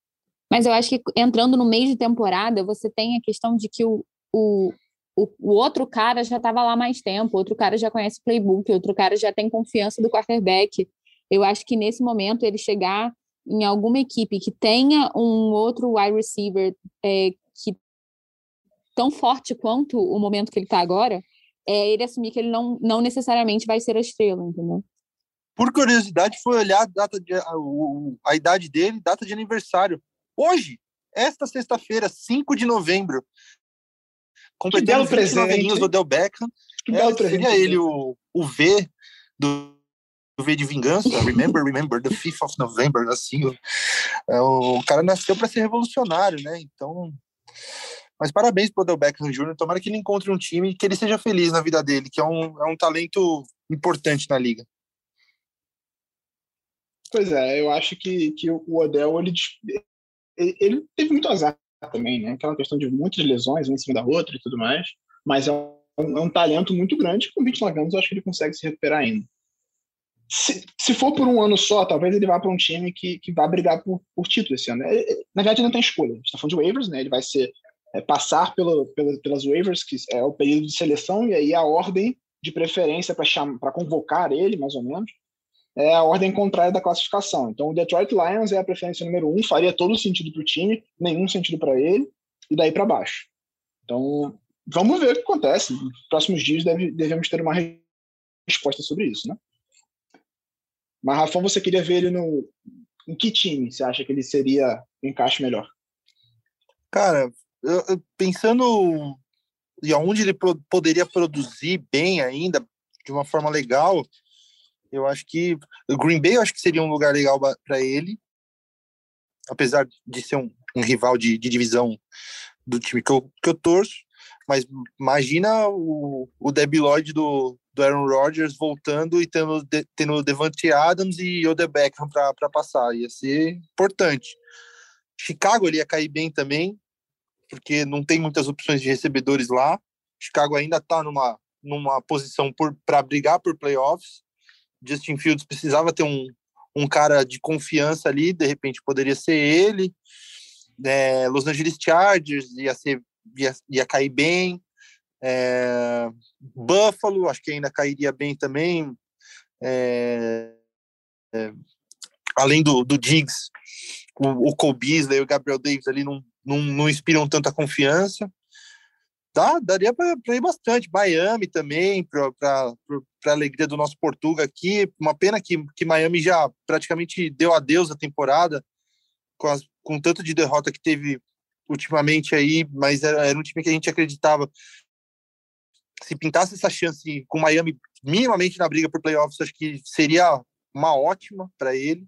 mas eu acho que entrando no meio de temporada, você tem a questão de que o, o, o, outro cara já estava lá mais tempo, outro cara já conhece o playbook, outro cara já tem confiança do quarterback. Eu acho que nesse momento ele chegar em alguma equipe que tenha um outro wide receiver é, que tão forte quanto o momento que ele está agora, é ele assumir que ele não, não necessariamente vai ser a estrela, entendeu? Por curiosidade, foi olhar a, data de, a, a idade dele, data de aniversário. Hoje, esta sexta-feira, 5 de novembro, completando 29 aninhos do Odell Beckham. É, seria ele o, o V do, do V de vingança. Remember, remember, the 5th of November, assim. É, o, o cara nasceu para ser revolucionário, né? Então. Mas parabéns pro Odell Beckham Jr. Tomara que ele encontre um time e que ele seja feliz na vida dele, que é um, é um talento importante na liga. Pois é, eu acho que, que o Odell ele, ele teve muito azar também, né? Aquela questão de muitas lesões, uma em cima da outra e tudo mais. Mas é um, é um talento muito grande. Com 29 anos, eu acho que ele consegue se recuperar ainda. Se, se for por um ano só, talvez ele vá para um time que, que vai brigar por, por título esse ano. É, é, na verdade, não tem escolha. A gente está falando de waivers, né? Ele vai ser é, passar pelo, pelo, pelas waivers, que é o período de seleção, e aí a ordem de preferência para convocar ele, mais ou menos, é a ordem contrária da classificação. Então, o Detroit Lions é a preferência número um, faria todo sentido para o time, nenhum sentido para ele, e daí para baixo. Então, vamos ver o que acontece. Nos próximos dias deve, devemos ter uma resposta sobre isso, né? Mas, Rafão, você queria ver ele no. Em que time você acha que ele seria um encaixe melhor? Cara, eu, pensando em onde ele pro, poderia produzir bem ainda, de uma forma legal, eu acho que o Green Bay eu acho que seria um lugar legal para ele, apesar de ser um, um rival de, de, divisão do time que eu, que eu torço. Mas imagina o, o Debbie Lloyd do, do Aaron Rodgers voltando e tendo, de, tendo Devante Adams e Odell Beckham para passar. Ia ser importante. Chicago ele ia cair bem também, porque não tem muitas opções de recebedores lá. Chicago ainda está numa, numa posição para brigar por playoffs. Justin Fields precisava ter um, um cara de confiança ali, de repente poderia ser ele. É, Los Angeles Chargers ia, ser, ia, ia cair bem. É, Buffalo, acho que ainda cairia bem também. É, é, além do, do Diggs, o, o Cole Beasley e o Gabriel Davis ali não, não, não inspiram tanta confiança. Dá, daria para ir bastante. Miami também, para a alegria do nosso Portuga aqui. Uma pena que, que Miami já praticamente deu adeus à temporada, com, as, com tanto de derrota que teve ultimamente aí, mas era, era um time que a gente acreditava. Se pintasse essa chance com Miami minimamente na briga por playoffs, acho que seria uma ótima para ele.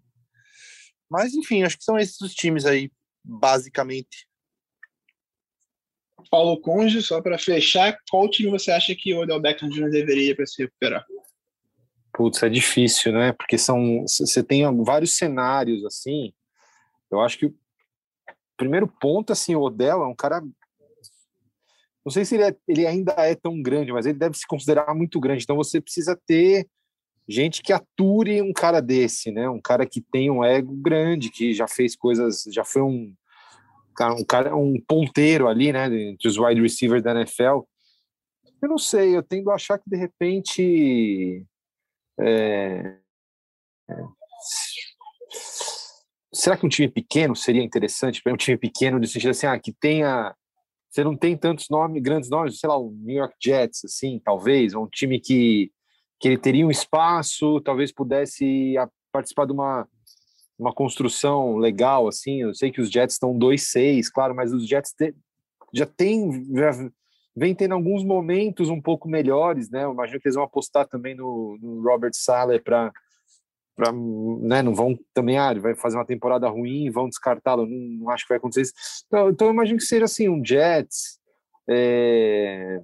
Mas, enfim, acho que são esses os times aí, basicamente. Paulo Conde, só para fechar, qual time você acha que o Odell Beckham Jr. deveria para se recuperar? Putz, é difícil, né? Porque são você tem vários cenários assim. Eu acho que o primeiro ponto, assim, o Odell é um cara. Não sei se ele, é, ele ainda é tão grande, mas ele deve se considerar muito grande. Então você precisa ter gente que ature um cara desse, né? Um cara que tem um ego grande, que já fez coisas, já foi um um cara, um ponteiro ali, né, entre os wide receivers da NFL. Eu não sei, eu tendo a achar que de repente é, será que um time pequeno seria interessante? Um time pequeno, de sentido assim, ah, que tenha. Você não tem tantos nomes, grandes nomes, sei lá, o New York Jets, assim, talvez, um time que, que ele teria um espaço, talvez pudesse participar de uma, uma construção legal, assim. Eu sei que os Jets estão 2-6, claro, mas os Jets já tem. Já vem tendo alguns momentos um pouco melhores, né? Eu imagino que eles vão apostar também no, no Robert Saleh para para né, não vão também, ah, vai fazer uma temporada ruim, vão descartá-lo, não, não, acho que vai acontecer isso. Então, então eu imagino que seja assim, um Jets, é...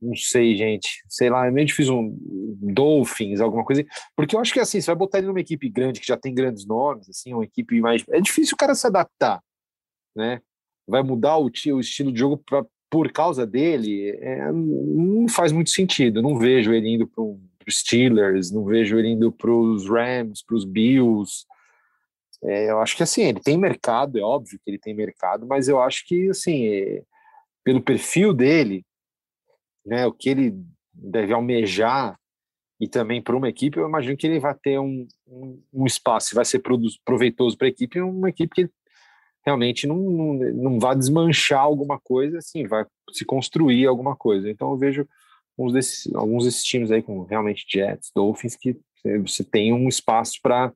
não sei, gente, sei lá, é meio difícil um Dolphins, alguma coisa, porque eu acho que assim, você vai botar ele numa equipe grande, que já tem grandes nomes, assim, uma equipe mais, é difícil o cara se adaptar, né, vai mudar o, o estilo de jogo pra, por causa dele, é, não faz muito sentido, não vejo ele indo para os Steelers, não vejo ele indo para os Rams, para os Bills. É, eu acho que assim, ele tem mercado, é óbvio que ele tem mercado, mas eu acho que assim, é, pelo perfil dele, né, o que ele deve almejar e também para uma equipe, eu imagino que ele vai ter um, um, um espaço, vai ser proveitoso para a equipe, uma equipe que realmente não, não, não vai desmanchar alguma coisa, assim, vai se construir alguma coisa. Então eu vejo alguns desses, alguns desses times aí, como realmente Jets, Dolphins, que você tem um espaço para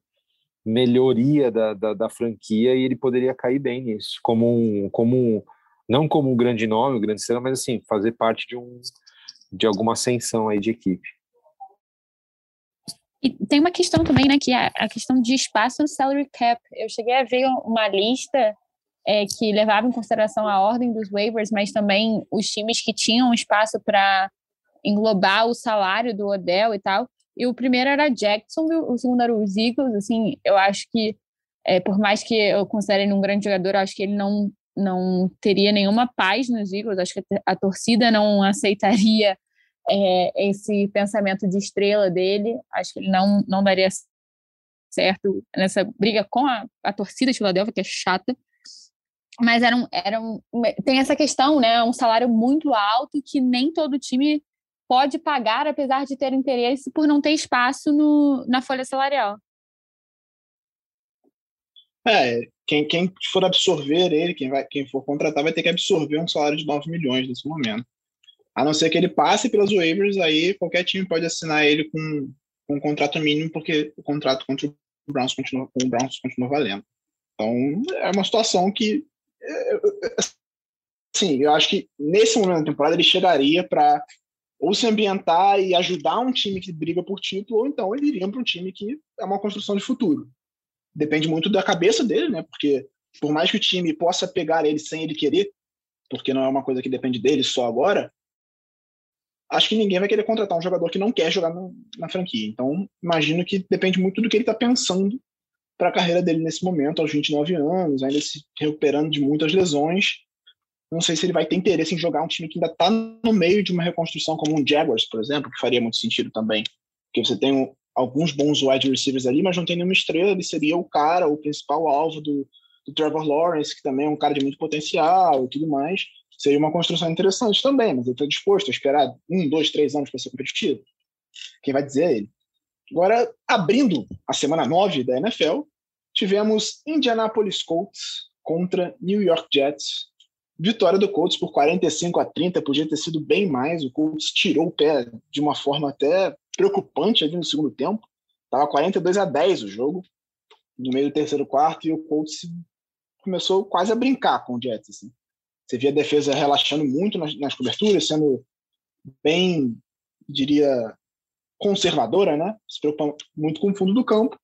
melhoria da, da, da, franquia e ele poderia cair bem nisso, como um, como não como um grande nome, um grande estrela, mas assim, fazer parte de um de alguma ascensão aí de equipe. E tem uma questão também, né, que é a questão de espaço no salary cap. Eu cheguei a ver uma lista é, que levava em consideração a ordem dos waivers, mas também os times que tinham espaço para englobar o salário do Odell e tal. E o primeiro era Jackson, o segundo era os Eagles. Assim, eu acho que, é, por mais que eu considere ele um grande jogador, acho que ele não, não teria nenhuma paz nos Eagles. Acho que a torcida não aceitaria é, esse pensamento de estrela dele. Acho que ele não, não daria certo nessa briga com a, a torcida de Filadélfia, que é chata. Mas era um, era um, tem essa questão, né? Um salário muito alto que nem todo time pode pagar, apesar de ter interesse, por não ter espaço no, na folha salarial. É, quem, quem for absorver ele, quem, vai, quem for contratar, vai ter que absorver um salário de 9 milhões nesse momento. A não ser que ele passe pelas waivers, aí qualquer time pode assinar ele com, com um contrato mínimo, porque o contrato contra o Browns continua, o Browns continua valendo. Então, é uma situação que. É, é, sim, eu acho que nesse momento da temporada ele chegaria para ou se ambientar e ajudar um time que briga por título, ou então ele iria para um time que é uma construção de futuro. Depende muito da cabeça dele, né? Porque por mais que o time possa pegar ele sem ele querer, porque não é uma coisa que depende dele só agora, acho que ninguém vai querer contratar um jogador que não quer jogar no, na franquia. Então, imagino que depende muito do que ele está pensando para a carreira dele nesse momento, aos 29 anos, ainda se recuperando de muitas lesões não sei se ele vai ter interesse em jogar um time que ainda está no meio de uma reconstrução, como um Jaguars, por exemplo, que faria muito sentido também. Porque você tem um, alguns bons wide receivers ali, mas não tem nenhuma estrela, ele seria o cara, o principal alvo do, do Trevor Lawrence, que também é um cara de muito potencial e tudo mais. Seria uma construção interessante também, mas ele está disposto a esperar um, dois, três anos para ser competitivo. Quem vai dizer é ele. Agora, abrindo a semana 9 da NFL, tivemos Indianapolis Colts contra New York Jets. Vitória do Colts por 45 a 30, podia ter sido bem mais. O Colts tirou o pé de uma forma até preocupante ali no segundo tempo. Estava 42 a 10 o jogo, no meio do terceiro quarto, e o Colts começou quase a brincar com o Jets. Assim. Você via a defesa relaxando muito nas, nas coberturas, sendo bem, diria, conservadora, né? Se preocupando muito com o fundo do campo.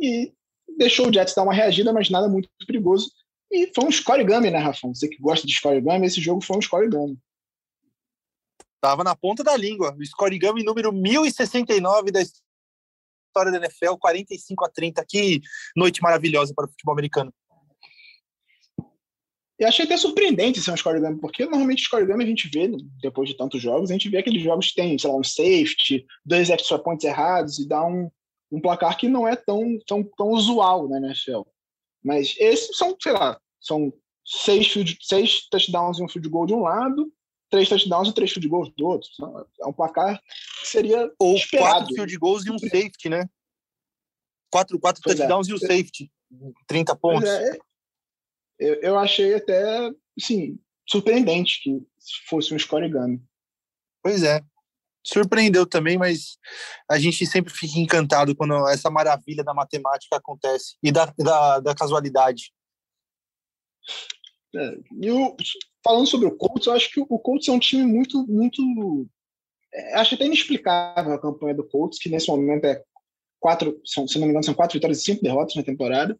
E deixou o Jets dar uma reagida, mas nada muito perigoso. E foi um scoregame, né, Rafão? Você que gosta de scoregame, esse jogo foi um scoregame. Tava na ponta da língua. O scoregami número 1069 da história da NFL, 45 a 30. Que noite maravilhosa para o futebol americano. E achei até surpreendente ser um scoregami, porque normalmente scoregami a gente vê, depois de tantos jogos, a gente vê aqueles jogos que tem, sei lá, um safety, dois extra points errados e dá um, um placar que não é tão, tão, tão usual na NFL. Mas esses são, sei lá, são seis, field, seis touchdowns e um field goal de um lado, três touchdowns e três field goals do outro. Então, é um placar que seria Ou esperado. quatro field goals e um safety, né? Quatro, quatro Pois é. touchdowns e o safety. 30 pontos. Pois é, eu, eu achei até, assim, surpreendente que fosse um scoregami. Pois é. Surpreendeu também, mas a gente sempre fica encantado quando essa maravilha da matemática acontece e da, da, da casualidade. É, e o, falando sobre o Colts, eu acho que o Colts é um time muito, muito. é, acho até inexplicável a campanha do Colts, que nesse momento é quatro, são, se não me engano, são quatro vitórias e cinco derrotas na temporada,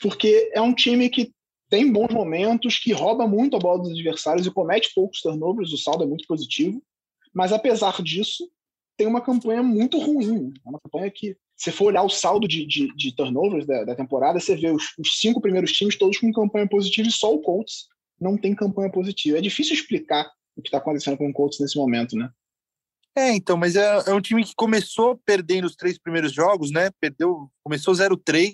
porque é um time que tem bons momentos, que rouba muito a bola dos adversários e comete poucos turnovers, o saldo é muito positivo, mas apesar disso, tem uma campanha muito ruim. né? É uma campanha que, se for olhar o saldo de, de, de turnovers da, da temporada, você vê os, os cinco primeiros times todos com campanha positiva e só o Colts não tem campanha positiva. É difícil explicar o que está acontecendo com o Colts nesse momento, né? É, então, mas é, é um time que começou perdendo os três primeiros jogos, né? Perdeu, começou 0-3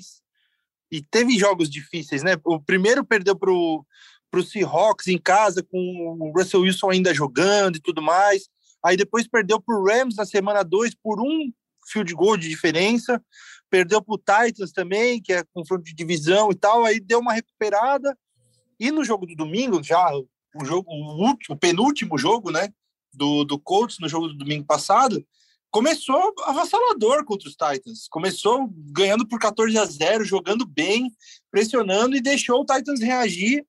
e teve jogos difíceis, né? O primeiro perdeu pro, pro Seahawks em casa, com o Russell Wilson ainda jogando e tudo mais. Aí depois perdeu pro Rams na semana 2 por um field goal de diferença. Perdeu pro Titans também, que é confronto de divisão e tal. Aí deu uma recuperada. E no jogo do domingo, já o jogo, o, último, o penúltimo jogo, né? Do, do Colts no jogo do domingo passado, começou avassalador contra os Titans. Começou ganhando por 14 a 0, jogando bem, pressionando e deixou o Titans reagir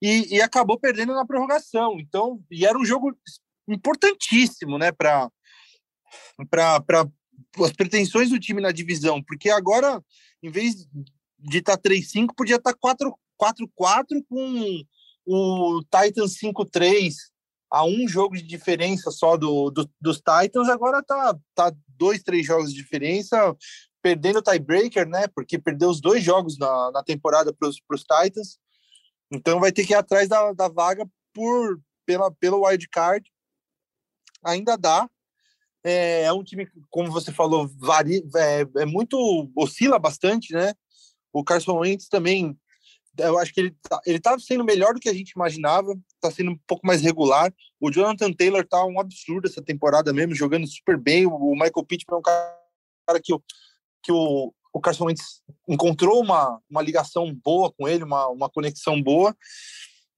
e, e acabou perdendo na prorrogação. Então, e era um jogo importantíssimo, né, para para as pretensões do time na divisão, porque agora, em vez de estar tá 3-5, podia estar tá 4-4 com o Titans 5-3 a um jogo de diferença só do, do, dos Titans, agora tá, tá dois, três jogos de diferença, perdendo o tiebreaker, né? Porque perdeu os dois jogos na, na temporada para os Titans. Então vai ter que ir atrás da, da vaga por, pela, pelo wild card. Ainda dá. É, é um time, como você falou, varia, é, é muito. oscila bastante, né? O Carson Wentz também eu acho que ele tá, ele tá sendo melhor do que a gente imaginava, tá sendo um pouco mais regular. O Jonathan Taylor tá um absurdo essa temporada mesmo, jogando super bem. O Michael Pittman é um cara que o, que o, o Carson Wentz encontrou uma, uma ligação boa com ele, uma, uma conexão boa.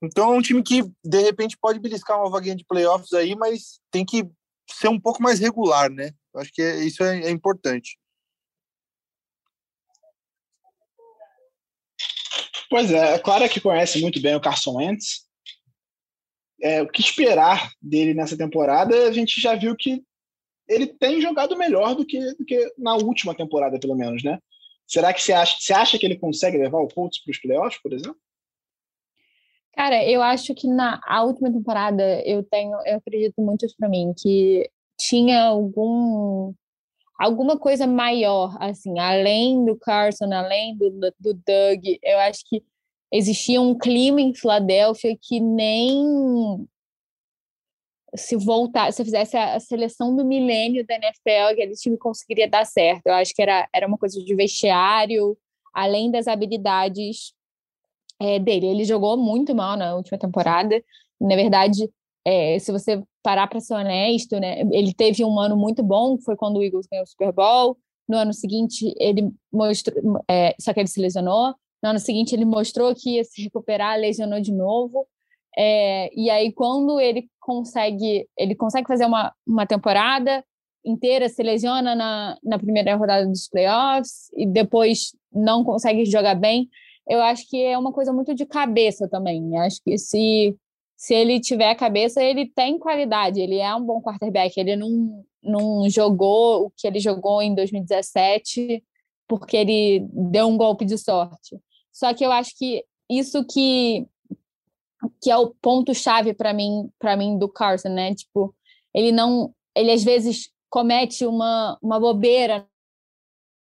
Então é um time que, de repente, pode beliscar uma vaguinha de playoffs aí, mas tem que ser um pouco mais regular, né? Eu acho que é, isso é, é importante. Pois é, é claro que conhece muito bem o Carson Wentz. É, o que esperar dele nessa temporada, a gente já viu que ele tem jogado melhor do que, do que na última temporada, pelo menos, né? Será que você acha, você acha que ele consegue levar o Colts para os playoffs, por exemplo? Cara, eu acho que na a última temporada eu tenho, eu acredito muito para mim que tinha algum alguma coisa maior, assim, além do Carson, além do, do Doug, eu acho que existia um clima em Filadélfia que nem se voltar, se fizesse a seleção do milênio da NFL, aquele time conseguiria dar certo. Eu acho que era, era uma coisa de vestiário, além das habilidades é, dele. Ele jogou muito mal na última temporada. Na verdade, é, se você parar para ser honesto, né, ele teve um ano muito bom, foi quando o Eagles ganhou o Super Bowl. No ano seguinte, ele mostrou, é, só que ele se lesionou. No ano seguinte, ele mostrou que ia se recuperar, lesionou de novo. É, e aí, quando ele consegue, ele consegue fazer uma, uma temporada inteira, se lesiona na, na primeira rodada dos playoffs e depois não consegue jogar bem, eu acho que é uma coisa muito de cabeça também. Acho que se, se ele tiver a cabeça, ele tem qualidade, ele é um bom quarterback. Ele não, não jogou o que ele jogou em 2017 porque ele deu um golpe de sorte. Só que eu acho que isso que que é o ponto chave para mim, para mim do Carson, né? Tipo, ele não, ele às vezes comete uma, uma bobeira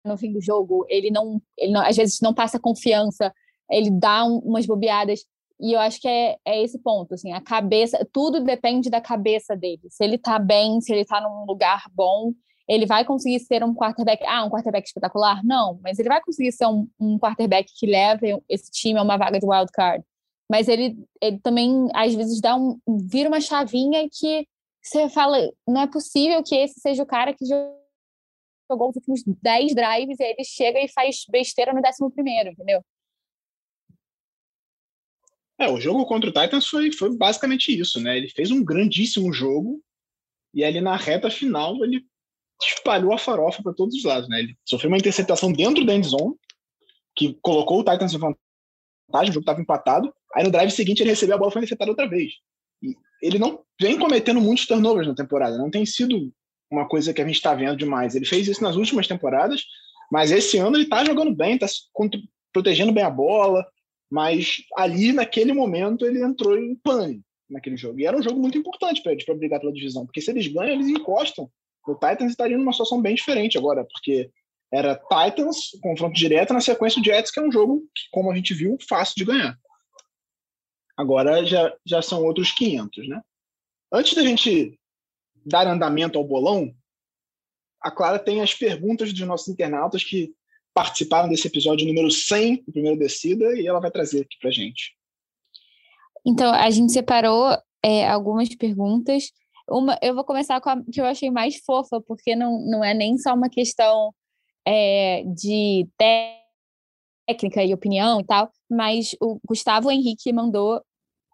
no fim do jogo, ele não, ele não, às vezes não passa confiança, ele dá um, umas bobeadas. E eu acho que é, é esse ponto, assim, a cabeça, tudo depende da cabeça dele. Se ele tá bem, se ele tá num lugar bom, ele vai conseguir ser um quarterback, ah, um quarterback espetacular? Não, mas ele vai conseguir ser um, um quarterback que leve esse time a uma vaga de wild card. Mas ele, ele também, às vezes, dá um, vira uma chavinha que você fala, não é possível que esse seja o cara que jogou os últimos 10 drives e aí ele chega e faz besteira no 11 primeiro, entendeu? É, o jogo contra o Titans foi, foi basicamente isso, né? Ele fez um grandíssimo jogo e ali na reta final ele espalhou a farofa para todos os lados, né? Ele sofreu uma interceptação dentro da end zone, que colocou o Titans em vantagem, o jogo estava empatado. Aí no drive seguinte ele recebeu a bola e foi interceptado outra vez. E ele não vem cometendo muitos turnovers na temporada, não tem sido uma coisa que a gente está vendo demais. Ele fez isso nas últimas temporadas, mas esse ano ele está jogando bem, está protegendo bem a bola, mas ali, naquele momento, ele entrou em pane naquele jogo. E era um jogo muito importante para eles, para brigar pela divisão, porque se eles ganham, eles encostam. O Titans estaria numa situação bem diferente agora, porque era Titans, confronto direto, na sequência do Jets, que é um jogo, como a gente viu, fácil de ganhar. Agora já, já são outros 500, né? Antes da gente dar andamento ao bolão, a Clara tem as perguntas dos nossos internautas que participaram desse episódio número 100 do Primeiro Descida e ela vai trazer aqui para gente. Então, a gente separou é, algumas perguntas. Uma, eu vou começar com a que eu achei mais fofa, porque não, não é nem só uma questão é, de técnica e opinião e tal, mas o Gustavo Henrique mandou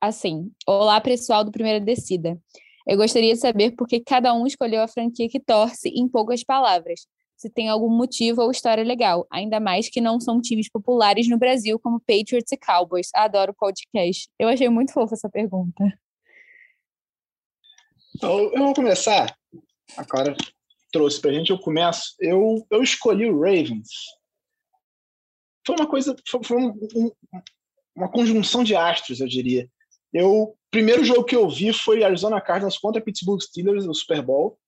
assim: Olá, pessoal do Primeira Descida. Eu gostaria de saber por que cada um escolheu a franquia que torce em poucas palavras se tem algum motivo ou história legal, ainda mais que não são times populares no Brasil como Patriots e Cowboys. Adoro podcast. Eu achei muito fofa essa pergunta. Então, eu vou começar. A Clara trouxe pra gente, eu começo. Eu, eu escolhi o Ravens. Foi uma coisa, foi, foi um, um, uma conjunção de astros, eu diria. Eu, primeiro jogo que eu vi foi Arizona Cardinals contra Pittsburgh Steelers no Super Bowl.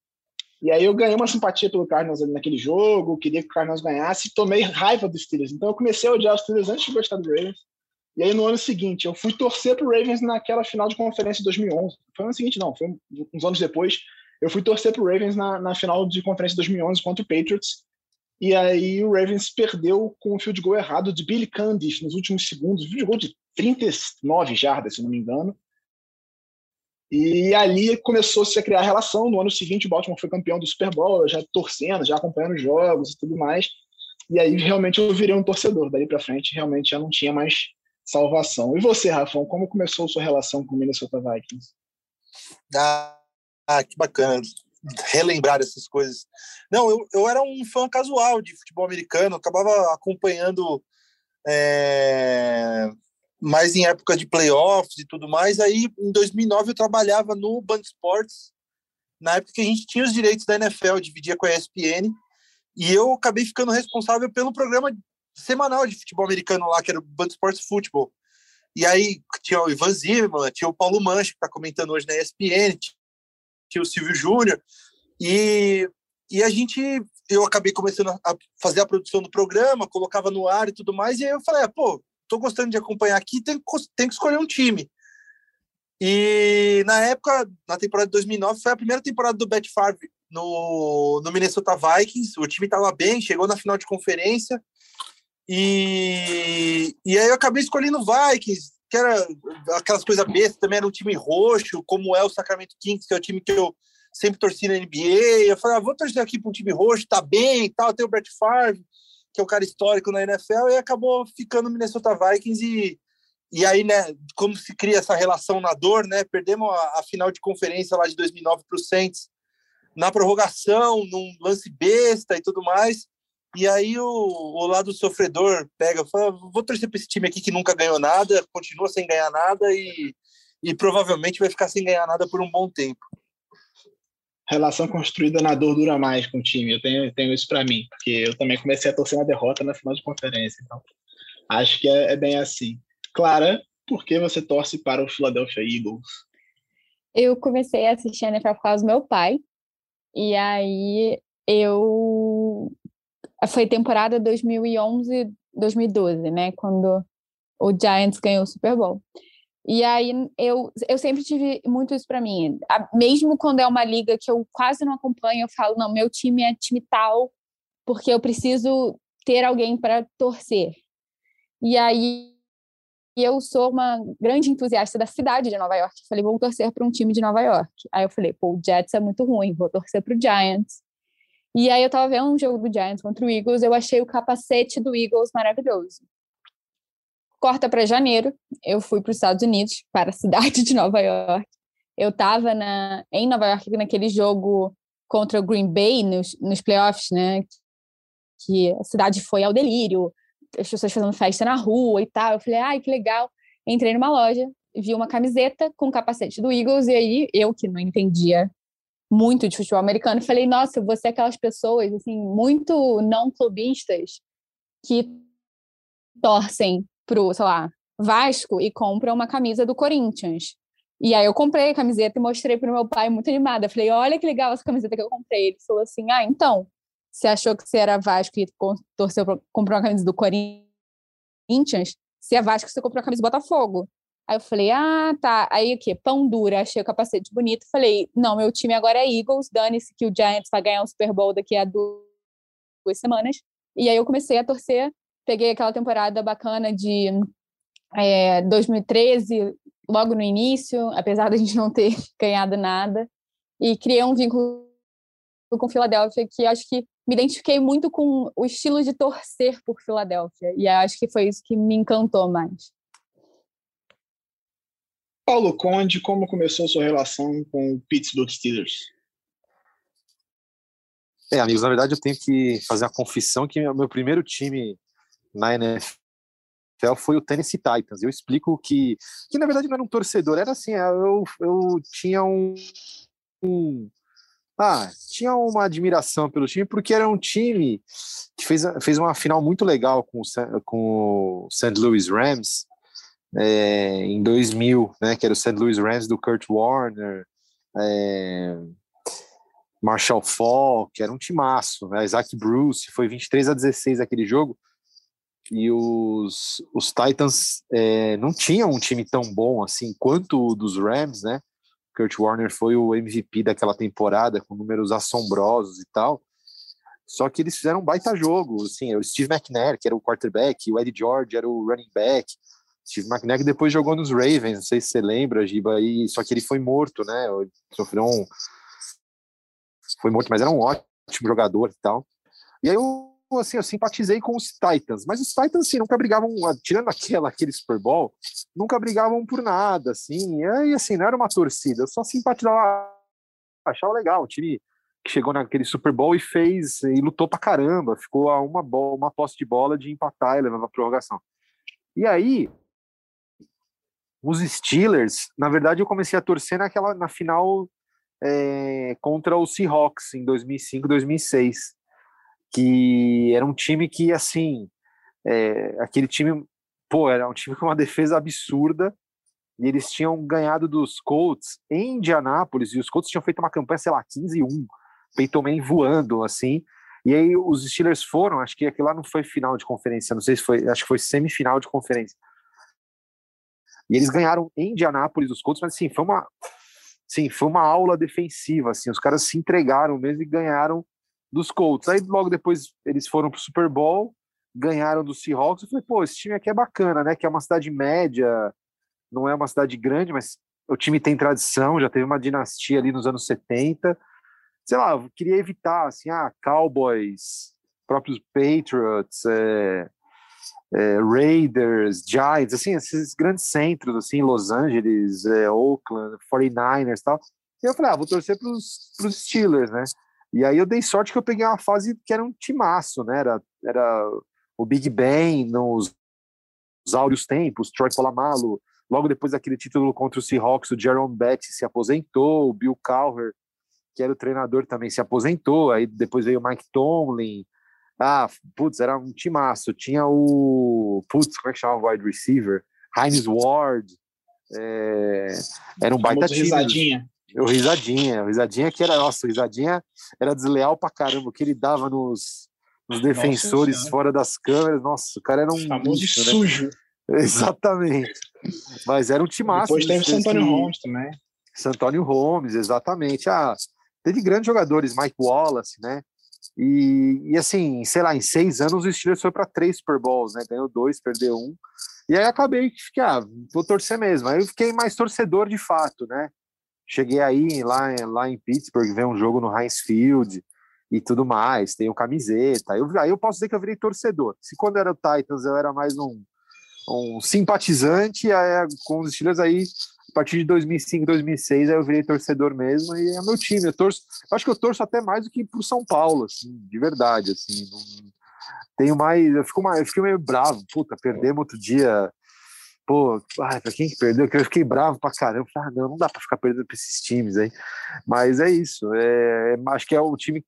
E aí eu ganhei uma simpatia pelo Cardinals ali naquele jogo, queria que o Cardinals ganhasse, e tomei raiva dos Steelers. Então eu comecei a odiar os Steelers antes de gostar do Ravens. E aí no ano seguinte, eu fui torcer pro Ravens naquela final de conferência de 2011. Foi no ano seguinte, não, foi uns anos depois. Eu fui torcer pro Ravens na, na final de conferência de 2011 contra o Patriots. E aí o Ravens perdeu com o field goal errado de Billy Candice nos últimos segundos. Field goal de 39 jardas, se não me engano. E ali começou-se a criar relação. No ano seguinte, o Baltimore foi campeão do Super Bowl, já torcendo, já acompanhando os jogos e tudo mais. E aí realmente eu virei um torcedor. Dali para frente, realmente já não tinha mais salvação. E você, Rafão, como começou a sua relação com o Minnesota Vikings? Ah, ah, que bacana relembrar essas coisas. Não, eu, eu era um fã casual de futebol americano, acabava acompanhando é, mais em época de playoffs e tudo mais. Aí, em 2009, eu trabalhava no Band Sports, na época que a gente tinha os direitos da NFL, dividia com a ESPN, e eu acabei ficando responsável pelo programa semanal de futebol americano lá, que era o Band Sports Football. E aí tinha o Ivan Zimmerman, tinha o Paulo Mancha, que está comentando hoje na ESPN, tinha o Silvio Júnior, e, e a gente, eu acabei começando a fazer a produção do programa, colocava no ar e tudo mais, e aí eu falei, ah, pô, tô gostando de acompanhar aqui, tem, tem que escolher um time. E na época, na temporada de 2009, foi a primeira temporada do Bet Favre no, no Minnesota Vikings. O time estava bem, chegou na final de conferência. E, e aí eu acabei escolhendo o Vikings, que era aquelas coisas bestas, também era um time roxo, como é o Sacramento Kings, que é o time que eu sempre torci na NBA. Eu falei, ah, vou torcer aqui para um time roxo, tá bem e tal, tem o Brett Favre que é o cara histórico na NFL, e acabou ficando no Minnesota Vikings e, e aí, né, como se cria essa relação na dor, né, perdemos a, a final de conferência lá de 2009 para o Saints na prorrogação, num lance besta e tudo mais, e aí o, o lado sofredor pega, fala, vou torcer para esse time aqui que nunca ganhou nada, continua sem ganhar nada e, e provavelmente vai ficar sem ganhar nada por um bom tempo relação construída na dor dura mais com o time. Eu tenho, tenho isso para mim, porque eu também comecei a torcer na derrota na final de conferência. Então, acho que é, é bem assim. Clara, por que você torce para o Philadelphia Eagles? Eu comecei a assistir a NFL por causa do meu pai. E aí eu foi temporada 2011, 2012, né, quando o Giants ganhou o Super Bowl. E aí eu, eu sempre tive muito isso para mim. Mesmo quando é uma liga que eu quase não acompanho, eu falo, não, meu time é time tal, porque eu preciso ter alguém para torcer. E aí eu sou uma grande entusiasta da cidade de Nova York. falei, vou torcer para um time de Nova York. Aí eu falei, pô, o Jets é muito ruim, vou torcer para o Giants. E aí eu tava vendo um jogo do Giants contra o Eagles, eu achei o capacete do Eagles maravilhoso. Corta para janeiro, eu fui para os Estados Unidos, para a cidade de Nova York. Eu estava em Nova York naquele jogo contra o Green Bay nos, nos playoffs, né? Que a cidade foi ao delírio, as pessoas fazendo festa na rua e tal. Eu falei, ai, que legal. Entrei numa loja, vi uma camiseta com o capacete do Eagles, e aí eu, que não entendia muito de futebol americano, falei, nossa, você é aquelas pessoas, assim, muito não clubistas que torcem pro, sei lá, Vasco e compram uma camisa do Corinthians. E aí eu comprei a camiseta e mostrei pro meu pai muito animada. Falei, olha que legal essa camiseta que eu comprei. Ele falou assim, ah, então, você achou que você era Vasco e torceu pra, comprou uma camisa do Corinthians? Se é Vasco, você comprou a camisa do Botafogo. Aí eu falei, ah, tá. Aí o quê? Pão dura, achei o capacete bonito. Falei, não, meu time agora é Eagles, dane-se que o Giants vai ganhar um Super Bowl daqui a duas semanas. E aí eu comecei a torcer, peguei aquela temporada bacana de é, 2013, logo no início, apesar da gente não ter ganhado nada, e criei um vínculo com Filadélfia que acho que me identifiquei muito com o estilo de torcer por Filadélfia, e acho que foi isso que me encantou mais. Paulo Conde, como começou sua relação com o Pittsburgh Steelers? É, amigos, na verdade eu tenho que fazer a confissão que o meu primeiro time na NFL foi o Tennessee Titans. Eu explico que, que na verdade não era um torcedor, era assim, eu, eu tinha um, um ah, tinha uma admiração pelo time, porque era um time que fez, fez uma final muito legal com com o St. Louis Rams, é, em 2000, né, que era o St. Louis Rams do Kurt Warner, é, Marshall Falk, era um timaço, né, Isaac Bruce, foi 23 a 16 aquele jogo, e os, os Titans é, não tinham um time tão bom assim quanto o dos Rams, né, Kurt Warner foi o MVP daquela temporada, com números assombrosos e tal, só que eles fizeram um baita jogo, assim, o Steve McNair, que era o quarterback, o Eddie George era o running back, Steve McNair depois jogou nos Ravens, não sei se você lembra, Giba, e, só que ele foi morto, né? Sofreu um. Foi morto, mas era um ótimo jogador e tal. E aí eu, assim, eu simpatizei com os Titans, mas os Titans, assim, nunca brigavam, tirando aquela, aquele Super Bowl, nunca brigavam por nada, assim, e assim, não era uma torcida, eu só simpatizava, achava legal, o time que chegou naquele Super Bowl e fez, e lutou pra caramba, ficou a uma, bola, uma posse de bola de empatar e levar pra prorrogação. E aí, os Steelers, na verdade, eu comecei a torcer naquela na final é, contra o Seahawks em 2005, 2006, que era um time que assim, é, aquele time, pô, era um time com uma defesa absurda e eles tinham ganhado dos Colts em Indianápolis e os Colts tinham feito uma campanha, sei lá, 15-1, Peyton Manning voando assim. E aí os Steelers foram, acho que aquilo lá não foi final de conferência, não sei se foi, acho que foi semifinal de conferência e eles ganharam em Indianápolis os Colts, mas assim, foi uma sim, foi uma aula defensiva, assim, os caras se entregaram mesmo e ganharam dos Colts. Aí logo depois eles foram pro Super Bowl, ganharam dos Seahawks. Eu falei, pô, esse time aqui é bacana, né? Que é uma cidade média, não é uma cidade grande, mas o time tem tradição, já teve uma dinastia ali nos anos 70. Sei lá, eu queria evitar, assim, ah, Cowboys, próprios Patriots, é, é, Raiders, Giants, assim, esses grandes centros, assim, Los Angeles, é, Oakland, 49ers e tal. E eu falei, ah, vou torcer para os Steelers, né? E aí eu dei sorte que eu peguei uma fase que era um timaço, né? Era, era o Big Ben nos áureos tempos, Troy Polamalu, logo depois daquele título contra o Seahawks, o Jerome Betts se aposentou, o Bill Cowher, que era o treinador, também se aposentou, aí depois veio o Mike Tomlin, ah, putz, era um timaço. Tinha o. Putz, como é que chama o wide receiver? Heinz Ward. É, era um baita time. Risadinha. O Risadinha. O Risadinha que era, nossa, o Risadinha era desleal pra caramba, o que ele dava nos, nos defensores nossa, fora das câmeras. Nossa, o cara era um. Famoso bicho, né? sujo. Né? Exatamente. Mas era um timaço. Depois teve o Antônio Holmes também. Antônio Holmes, exatamente. Ah, teve grandes jogadores, Mike Wallace, né? E, e assim, sei lá, em seis anos o Steelers foi para três Super Bowls, né? Ganhou dois, perdeu um. E aí acabei que fiquei, ah, vou torcer mesmo. Aí eu fiquei mais torcedor de fato, né? Cheguei aí lá, lá em Pittsburgh, ver um jogo no Heinz Field e tudo mais, tenho camiseta. Eu, aí eu posso dizer que eu virei torcedor. Se quando era o Titans eu era mais um, um simpatizante, aí, com os Steelers aí a partir de 2005, 2006, aí eu virei torcedor mesmo e é meu time. Eu torço, eu acho que eu torço até mais do que pro São Paulo, assim, de verdade, assim. Não, tenho mais, eu fico mais, eu fiquei meio bravo, puta, perdemos outro dia. Pô, ai, pra quem que perdeu? Que eu fiquei bravo pra caramba. Ah, não, não dá pra ficar perdendo pra esses times aí. Mas é isso. É, acho que é o time,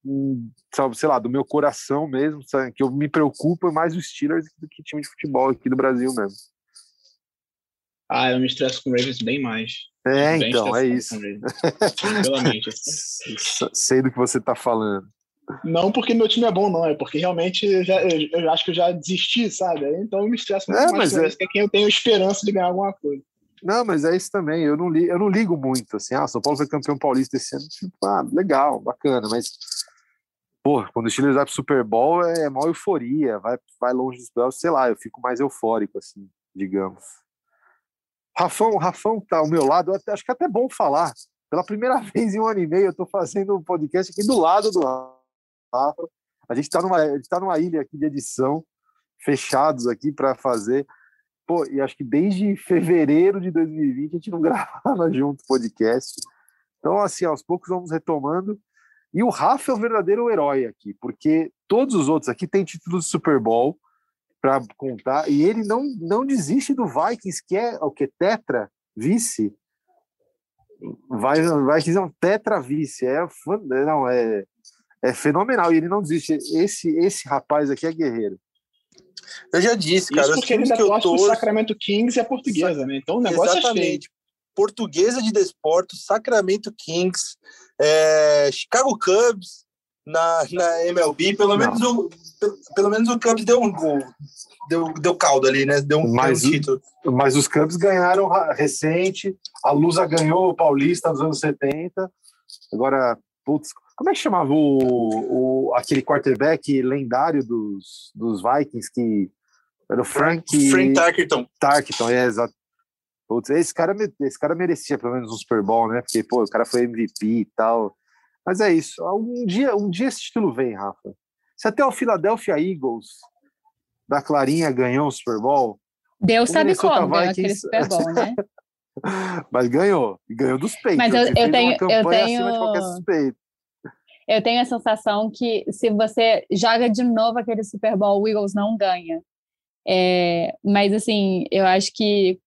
sei lá, do meu coração mesmo, sabe, que eu me preocupo é mais os Steelers do que time de futebol aqui do Brasil mesmo. Ah, eu me estresso com o Ravens bem mais. É, bem então, é isso. Tranquilamente. Assim. Sei do que você tá falando. Não porque meu time é bom, não. É porque realmente eu, já, eu, eu acho que eu já desisti, sabe? Então eu me estresso muito é, mais com é... que é quem eu tenho esperança de ganhar alguma coisa. Não, mas é isso também. Eu não, li, eu não ligo muito, assim. Ah, São Paulo foi campeão paulista esse ano. Tipo, ah, legal, bacana. Mas, pô, quando o Chile vai pro Super Bowl é, é maior euforia. Vai, vai longe dos playoffs, sei lá. Eu fico mais eufórico, assim, digamos. Rafão, Rafão tá ao meu lado, acho que é até bom falar. Pela primeira vez em um ano e meio, eu estou fazendo um podcast aqui do lado do Rafa. A gente está numa, tá numa ilha aqui de edição, fechados aqui para fazer. Pô, e acho que desde fevereiro de 2020 a gente não gravava junto podcast. Então, assim, aos poucos vamos retomando. E o Rafa é o verdadeiro herói aqui, porque todos os outros aqui têm título de Super Bowl, para contar. E ele não, não desiste do Vikings, que é o que? Tetra vice. Vai, Vikings é um tetra vice. É, não, é, é fenomenal. E ele não desiste. Esse, esse rapaz aqui é guerreiro. Eu já disse, cara. Isso porque ele ainda torço... o Sacramento Kings e a portuguesa, né? Então o negócio é Exatamente. é Portuguesa de Desporto, Sacramento Kings, é, Chicago Cubs, na, na MLB, pelo menos, o, pelo, pelo, menos o Cubs deu um gol, deu, deu caldo ali, né? Deu um, mas, deu um título. Mas os Cubs ganharam recente, a Lusa ganhou o Paulista nos anos 70. Agora, putz, como é que chamava o, o, aquele quarterback lendário dos, dos Vikings que era o Frank... Frank Tarkenton. Tarkenton, é, exato. Putz, esse cara, esse cara merecia pelo menos um Super Bowl, né? Porque, pô, o cara foi MVP e tal. Mas é isso. Um dia, um dia esse título vem, Rafa. Se até o Philadelphia Eagles da Clarinha ganhou o Super Bowl. Deus sabe como ganhou aquele Super Bowl, né? Mas ganhou. Ganhou dos peitos. Mas eu, eu tenho. Eu tenho... Eu tenho a sensação que se você joga de novo aquele Super Bowl, o Eagles não ganha. É, mas assim, eu acho que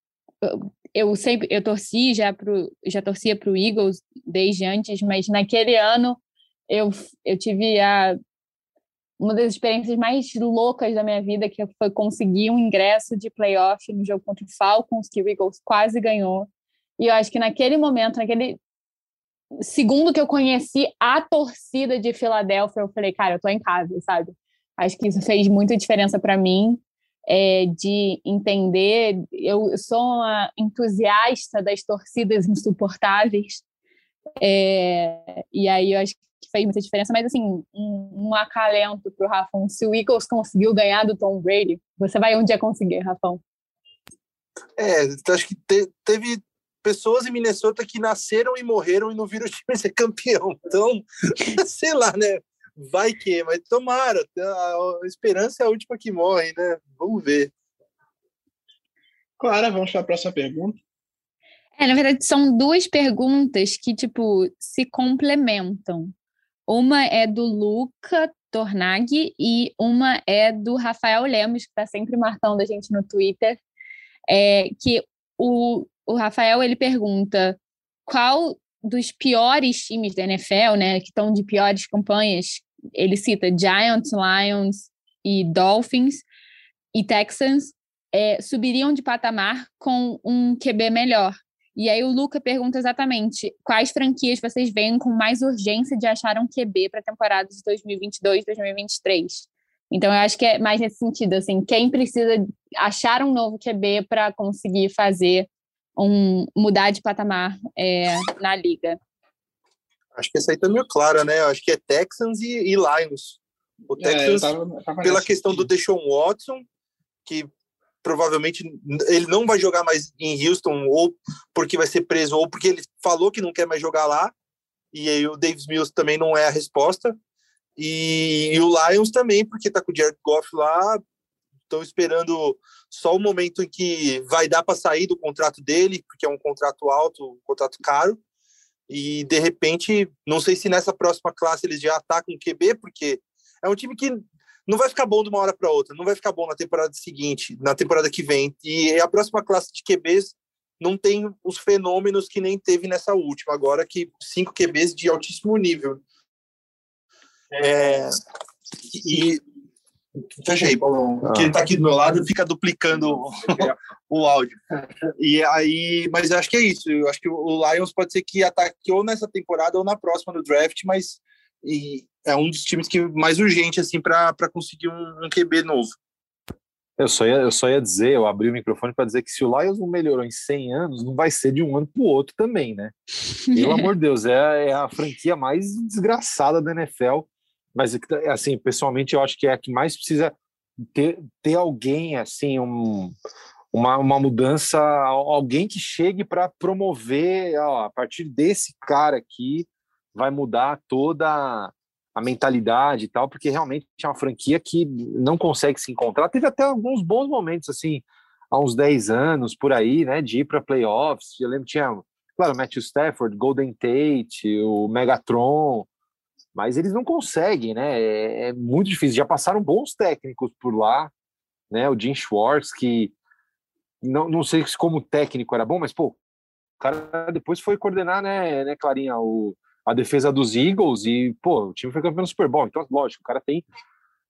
eu sempre eu torci já pro já torcia para o Eagles desde antes, mas naquele ano eu eu tive a uma das experiências mais loucas da minha vida que foi conseguir um ingresso de playoff no jogo contra o Falcons que o Eagles quase ganhou. E eu acho que naquele momento, naquele segundo que eu conheci a torcida de Filadélfia, eu falei, cara, eu tô em casa, sabe? Acho que isso fez muita diferença para mim é, de entender. Eu sou uma entusiasta das torcidas insuportáveis, é, e aí eu acho que fez muita diferença. Mas, assim, um, um acalento para o Rafão: se o Eagles conseguiu ganhar do Tom Brady, você vai um dia conseguir, Rafão. É, acho que te, teve pessoas em Minnesota que nasceram e morreram e não viram o time ser campeão. Então, sei lá, né? vai que, mas tomara, a esperança é a última que morre, né? Vamos ver. Clara, vamos para a próxima pergunta. É, na verdade, são duas perguntas que, tipo, se complementam. Uma é do Luca Tornag e uma é do Rafael Lemos, que está sempre marcando a gente no Twitter. É, que o, o Rafael ele pergunta qual dos piores times da NFL, né, que estão de piores campanhas, ele cita Giants, Lions e Dolphins e Texans é, subiriam de patamar com um QB melhor. E aí o Luca pergunta exatamente quais franquias vocês veem com mais urgência de achar um QB para a temporada de 2022, 2023. Então eu acho que é mais nesse sentido, assim, quem precisa achar um novo QB para conseguir fazer um mudar de patamar é, na liga. Acho que essa aí tá meio clara, né? Acho que é Texans e, e Lions. O é, Texans, é, tava, tava pela questão do Deshaun Watson, que provavelmente ele não vai jogar mais em Houston, ou porque vai ser preso, ou porque ele falou que não quer mais jogar lá, e aí o Davis Mills também não é a resposta. E, e o Lions também, porque tá com o Jared Goff lá, estão esperando só o momento em que vai dar para sair do contrato dele, porque é um contrato alto, um contrato caro, e de repente, não sei se nessa próxima classe eles já atacam o QB, porque é um time que não vai ficar bom de uma hora para outra, não vai ficar bom na temporada seguinte, na temporada que vem. E a próxima classe de QBs não tem os fenômenos que nem teve nessa última, agora que cinco QBs de altíssimo nível. É, e fecha aí, Paulão. Ah. Quem está aqui do meu lado fica duplicando o, o áudio. E aí, mas eu acho que é isso. Eu acho que o Lions pode ser que ataque ou nessa temporada ou na próxima do draft, mas e é um dos times que mais urgente assim para conseguir um, um, QB novo. Eu só, ia, eu só ia dizer, eu abri o microfone para dizer que se o Lions não melhorou em 100 anos, não vai ser de um ano para o outro também, né? Pelo amor de Deus, é, é a franquia mais desgraçada da NFL mas assim, pessoalmente eu acho que é a que mais precisa ter, ter alguém assim, um, uma, uma mudança, alguém que chegue para promover, ó, a partir desse cara aqui vai mudar toda a mentalidade e tal, porque realmente é uma franquia que não consegue se encontrar. Teve até alguns bons momentos assim, há uns 10 anos por aí, né, de ir para playoffs. Eu lembro tinha, claro, Matthew Stafford, Golden Tate, o Megatron, mas eles não conseguem, né? É, é, muito difícil. Já passaram bons técnicos por lá, né? O Jim Schwartz, que não, não sei se como técnico era bom, mas pô, o cara depois foi coordenar, né, né Clarinha, o, a defesa dos Eagles e pô, o time foi campeão do Super Bowl. Então, lógico, o cara tem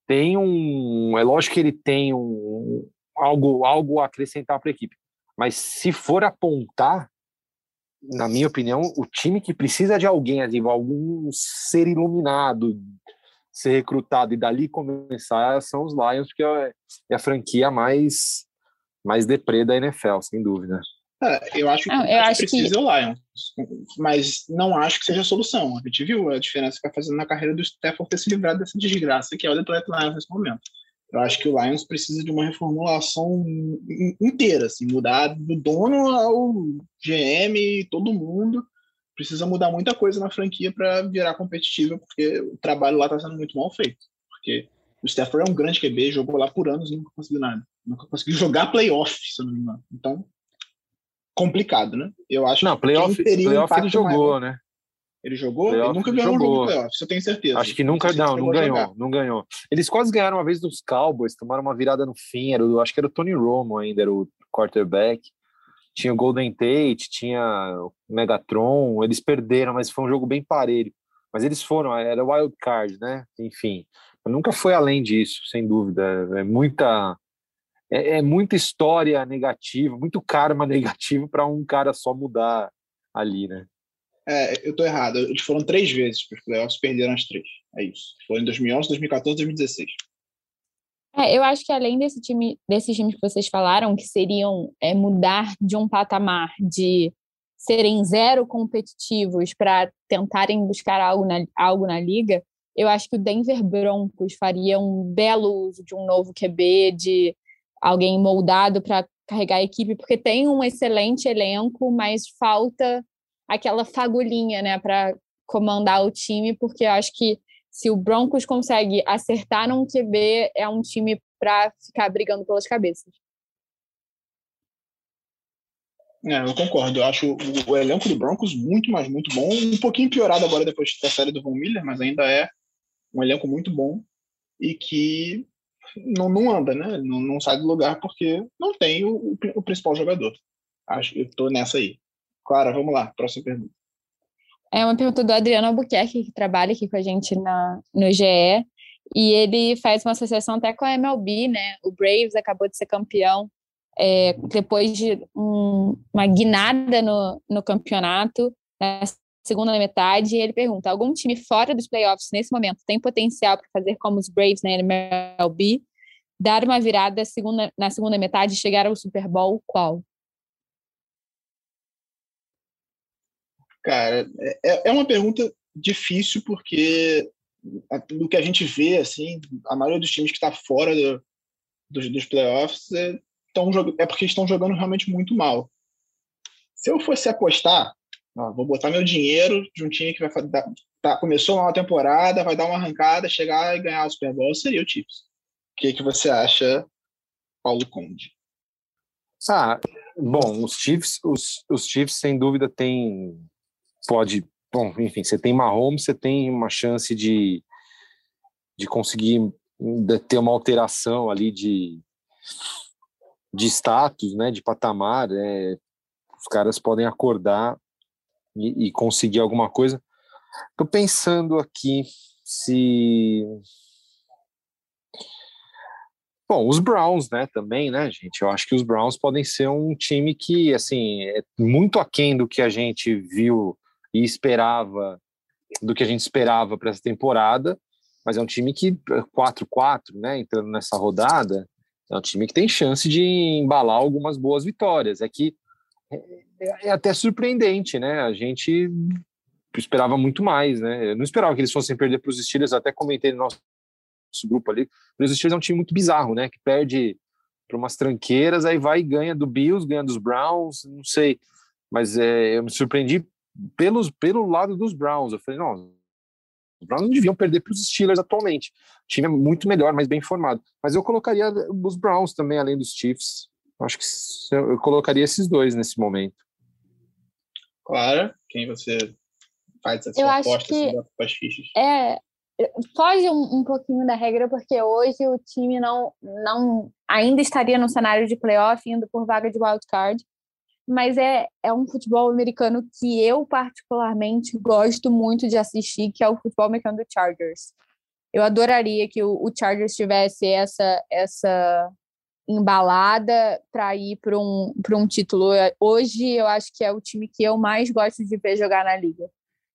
tem um, é lógico que ele tem um algo algo a acrescentar para a equipe. Mas se for apontar, na minha opinião, o time que precisa de alguém, assim, algum ser iluminado, ser recrutado e dali começar são os Lions, porque é, é a franquia mais, mais deprê da NFL, sem dúvida. É, eu acho que, não, eu acho que precisa que... o Lions, mas não acho que seja a solução. A gente viu a diferença que está fazendo na carreira do Stafford ter se livrado dessa desgraça que é o Detroit Lions nesse momento. Eu acho que o Lions precisa de uma reformulação inteira, assim, mudar do dono ao GM, todo mundo precisa mudar muita coisa na franquia para virar competitiva, porque o trabalho lá está sendo muito mal feito. Porque o Stafford é um grande QB, jogou lá por anos e nunca conseguiu nada. Nunca conseguiu jogar playoff, se eu não me engano. Então, complicado, né? Eu acho não, playoff, que playoff ele jogou, maior. né? Ele jogou? Playoff, ele nunca ganhou jogou. um jogo de playoffs, eu tenho certeza. Acho que nunca, não, não ganhou, não ganhou. Eles quase ganharam uma vez dos Cowboys, tomaram uma virada no fim, era, acho que era o Tony Romo ainda, era o quarterback. Tinha o Golden Tate, tinha o Megatron, eles perderam, mas foi um jogo bem parelho. Mas eles foram, era wild card, né? Enfim, nunca foi além disso, sem dúvida. É muita é, é muita história negativa, muito karma negativo para um cara só mudar ali, né? É, eu tô errado. Eles foram três vezes para os playoffs, perderam as três. É isso. Foi em 2011, 2014 2016. É, eu acho que além desse time, desses times que vocês falaram, que seriam é, mudar de um patamar de serem zero competitivos para tentarem buscar algo na, algo na liga, eu acho que o Denver Broncos faria um belo uso de um novo QB, de alguém moldado para carregar a equipe, porque tem um excelente elenco, mas falta aquela fagulhinha, né, para comandar o time, porque eu acho que se o Broncos consegue acertar num QB, é um time para ficar brigando pelas cabeças. É, eu concordo. Eu acho o, o, elenco do Broncos muito, mas muito bom. Um pouquinho piorado agora depois da série do Von Miller, mas ainda é um elenco muito bom e que não, não anda, né? Não, não sai do lugar porque não tem o, o principal jogador. Acho que eu tô nessa aí. Clara, vamos lá, próxima pergunta. É uma pergunta do Adriano Albuquerque, que trabalha aqui com a gente na, no GE, e ele faz uma associação até com a MLB, né? O Braves acabou de ser campeão é, depois de um, uma guinada no, no campeonato, na segunda metade, ele pergunta: algum time fora dos playoffs nesse momento tem potencial para fazer como os Braves na MLB, dar uma virada segunda, na segunda metade e chegar ao Super Bowl? Qual? Cara, é, é uma pergunta difícil porque do que a gente vê, assim, a maioria dos times que está fora do, dos, dos playoffs é, tão, é porque estão jogando realmente muito mal. Se eu fosse apostar, ó, vou botar meu dinheiro de um time que vai dar, tá, começou uma temporada, vai dar uma arrancada, chegar e ganhar o Super Bowl, seria o Chiefs. O que, que você acha, Paulo Conde? Ah, bom, os Chiefs, os, os Chiefs sem dúvida tem pode, bom, enfim, você tem Mahomes, você tem uma chance de de conseguir ter uma alteração ali de de status, né, de patamar, é, os caras podem acordar e, e conseguir alguma coisa. Tô pensando aqui se Bom, os Browns, né, também, né, gente? Eu acho que os Browns podem ser um time que, assim, é muito aquém do que a gente viu e esperava, do que a gente esperava para essa temporada, mas é um time que 4-4, né, entrando nessa rodada, é um time que tem chance de embalar algumas boas vitórias. É que é, é até surpreendente, né? A gente esperava muito mais, né? Eu não esperava que eles fossem perder para os Steelers, até comentei no nosso grupo ali. Os Steelers é um time muito bizarro, né? Que perde para umas tranqueiras, aí vai e ganha do Bills, ganha dos Browns, não sei. Mas é, eu me surpreendi pelos, pelo lado dos Browns. Eu falei, não, os Browns não deviam perder para os Steelers atualmente. O time é muito melhor, mais bem formado. Mas eu colocaria os Browns também, além dos Chiefs. Acho que eu colocaria esses dois nesse momento. Clara, quem você faz essa eu aposta acho que as fichas? É, foge um, um, pouquinho da regra, porque hoje o time não, não ainda estaria no cenário de playoff, indo por vaga de wildcard mas é, é um futebol americano que eu particularmente gosto muito de assistir, que é o futebol americano do Chargers. Eu adoraria que o, o Chargers tivesse essa essa embalada para ir para um, um título. Hoje eu acho que é o time que eu mais gosto de ver jogar na liga.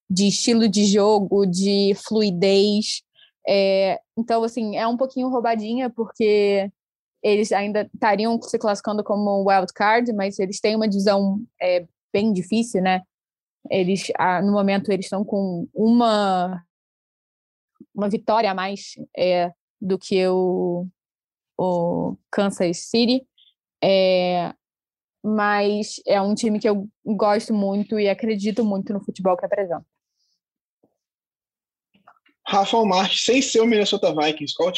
De estilo de jogo, de fluidez. É, então, assim, é um pouquinho roubadinha, porque eles ainda estariam se classificando como wild card, mas eles têm uma divisão é, bem difícil, né? Eles, no momento, eles estão com uma uma vitória a mais é, do que o, o Kansas City, é, mas é um time que eu gosto muito e acredito muito no futebol que apresenta. Rafael Marques, sem ser o Minnesota Vikings, qual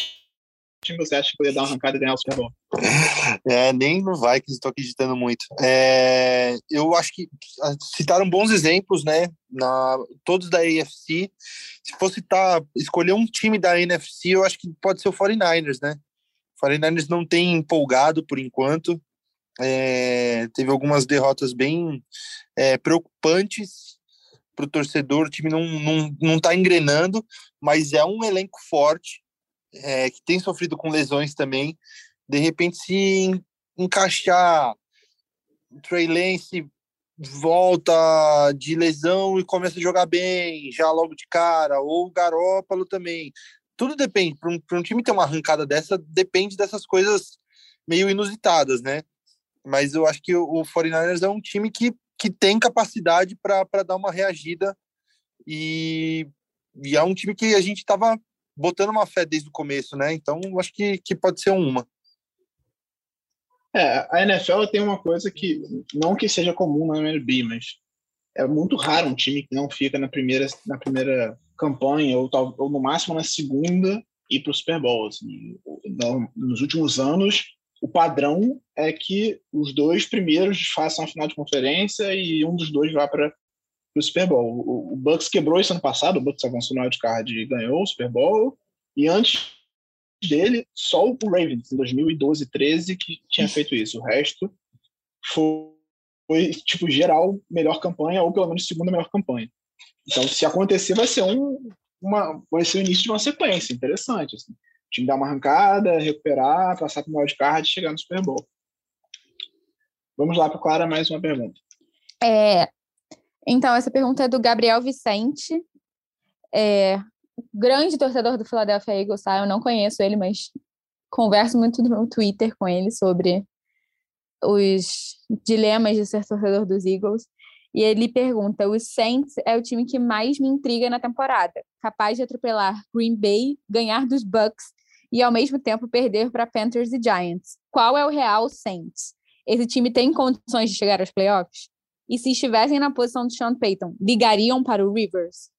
você acha que poderia dar uma arrancada e ganhar o Super Bowl? É, nem no Vikings estou acreditando muito. É, eu acho que ah, citaram bons exemplos, né? Na, todos da AFC. Se fosse tá, escolher um time da NFC, eu acho que pode ser o 49ers, né? O 49ers não tem empolgado por enquanto. É, teve algumas derrotas bem é, preocupantes para o torcedor. O time não, não, não tá engrenando, mas é um elenco forte é, que tem sofrido com lesões também, de repente se encaixar Trey Lance volta de lesão e começa a jogar bem já logo de cara, ou o Garópalo também. Tudo depende. Para um, um, time ter uma arrancada dessa, depende dessas coisas meio inusitadas, né? Mas eu acho que o, o 49ers é um time que, que tem capacidade para dar uma reagida e, e é um time que a gente estava botando uma fé desde o começo, né? Então, acho que, que pode ser uma. É, a NFL tem uma coisa que, não que seja comum na MLB, mas é muito raro um time que não fica na primeira, na primeira campanha, ou, ou no máximo na segunda, ir para o Super Bowl. Assim. Nos últimos anos, o padrão é que os dois primeiros façam a final de conferência e um dos dois vá para o Super Bowl. O, o, Bucks quebrou isso ano passado, o Bucks avançou no wildcard e ganhou o Super Bowl. E antes dele, só o Ravens, em 2012, 13, que tinha feito isso. O resto foi, foi, tipo, geral, melhor campanha, ou pelo menos segunda melhor campanha. Então, se acontecer, vai ser um, uma, vai ser o início de uma sequência interessante. Assim. O time dar uma arrancada, recuperar, passar para o wildcard e chegar no Super Bowl. Vamos lá para Clara, mais uma pergunta. É, então, essa pergunta é do Gabriel Vicente, é, grande torcedor do Philadelphia Eagles, tá? Eu não conheço ele, mas converso muito no Twitter com ele sobre os dilemas de ser torcedor dos Eagles. E ele pergunta: o Saints é o time que mais me intriga na temporada, capaz de atropelar Green Bay, ganhar dos Bucks e ao mesmo tempo perder para Panthers e Giants. Qual é o real Saints? Esse time tem condições de chegar aos playoffs? E se estivessem na posição de Sean Payton, ligariam para o Rivers?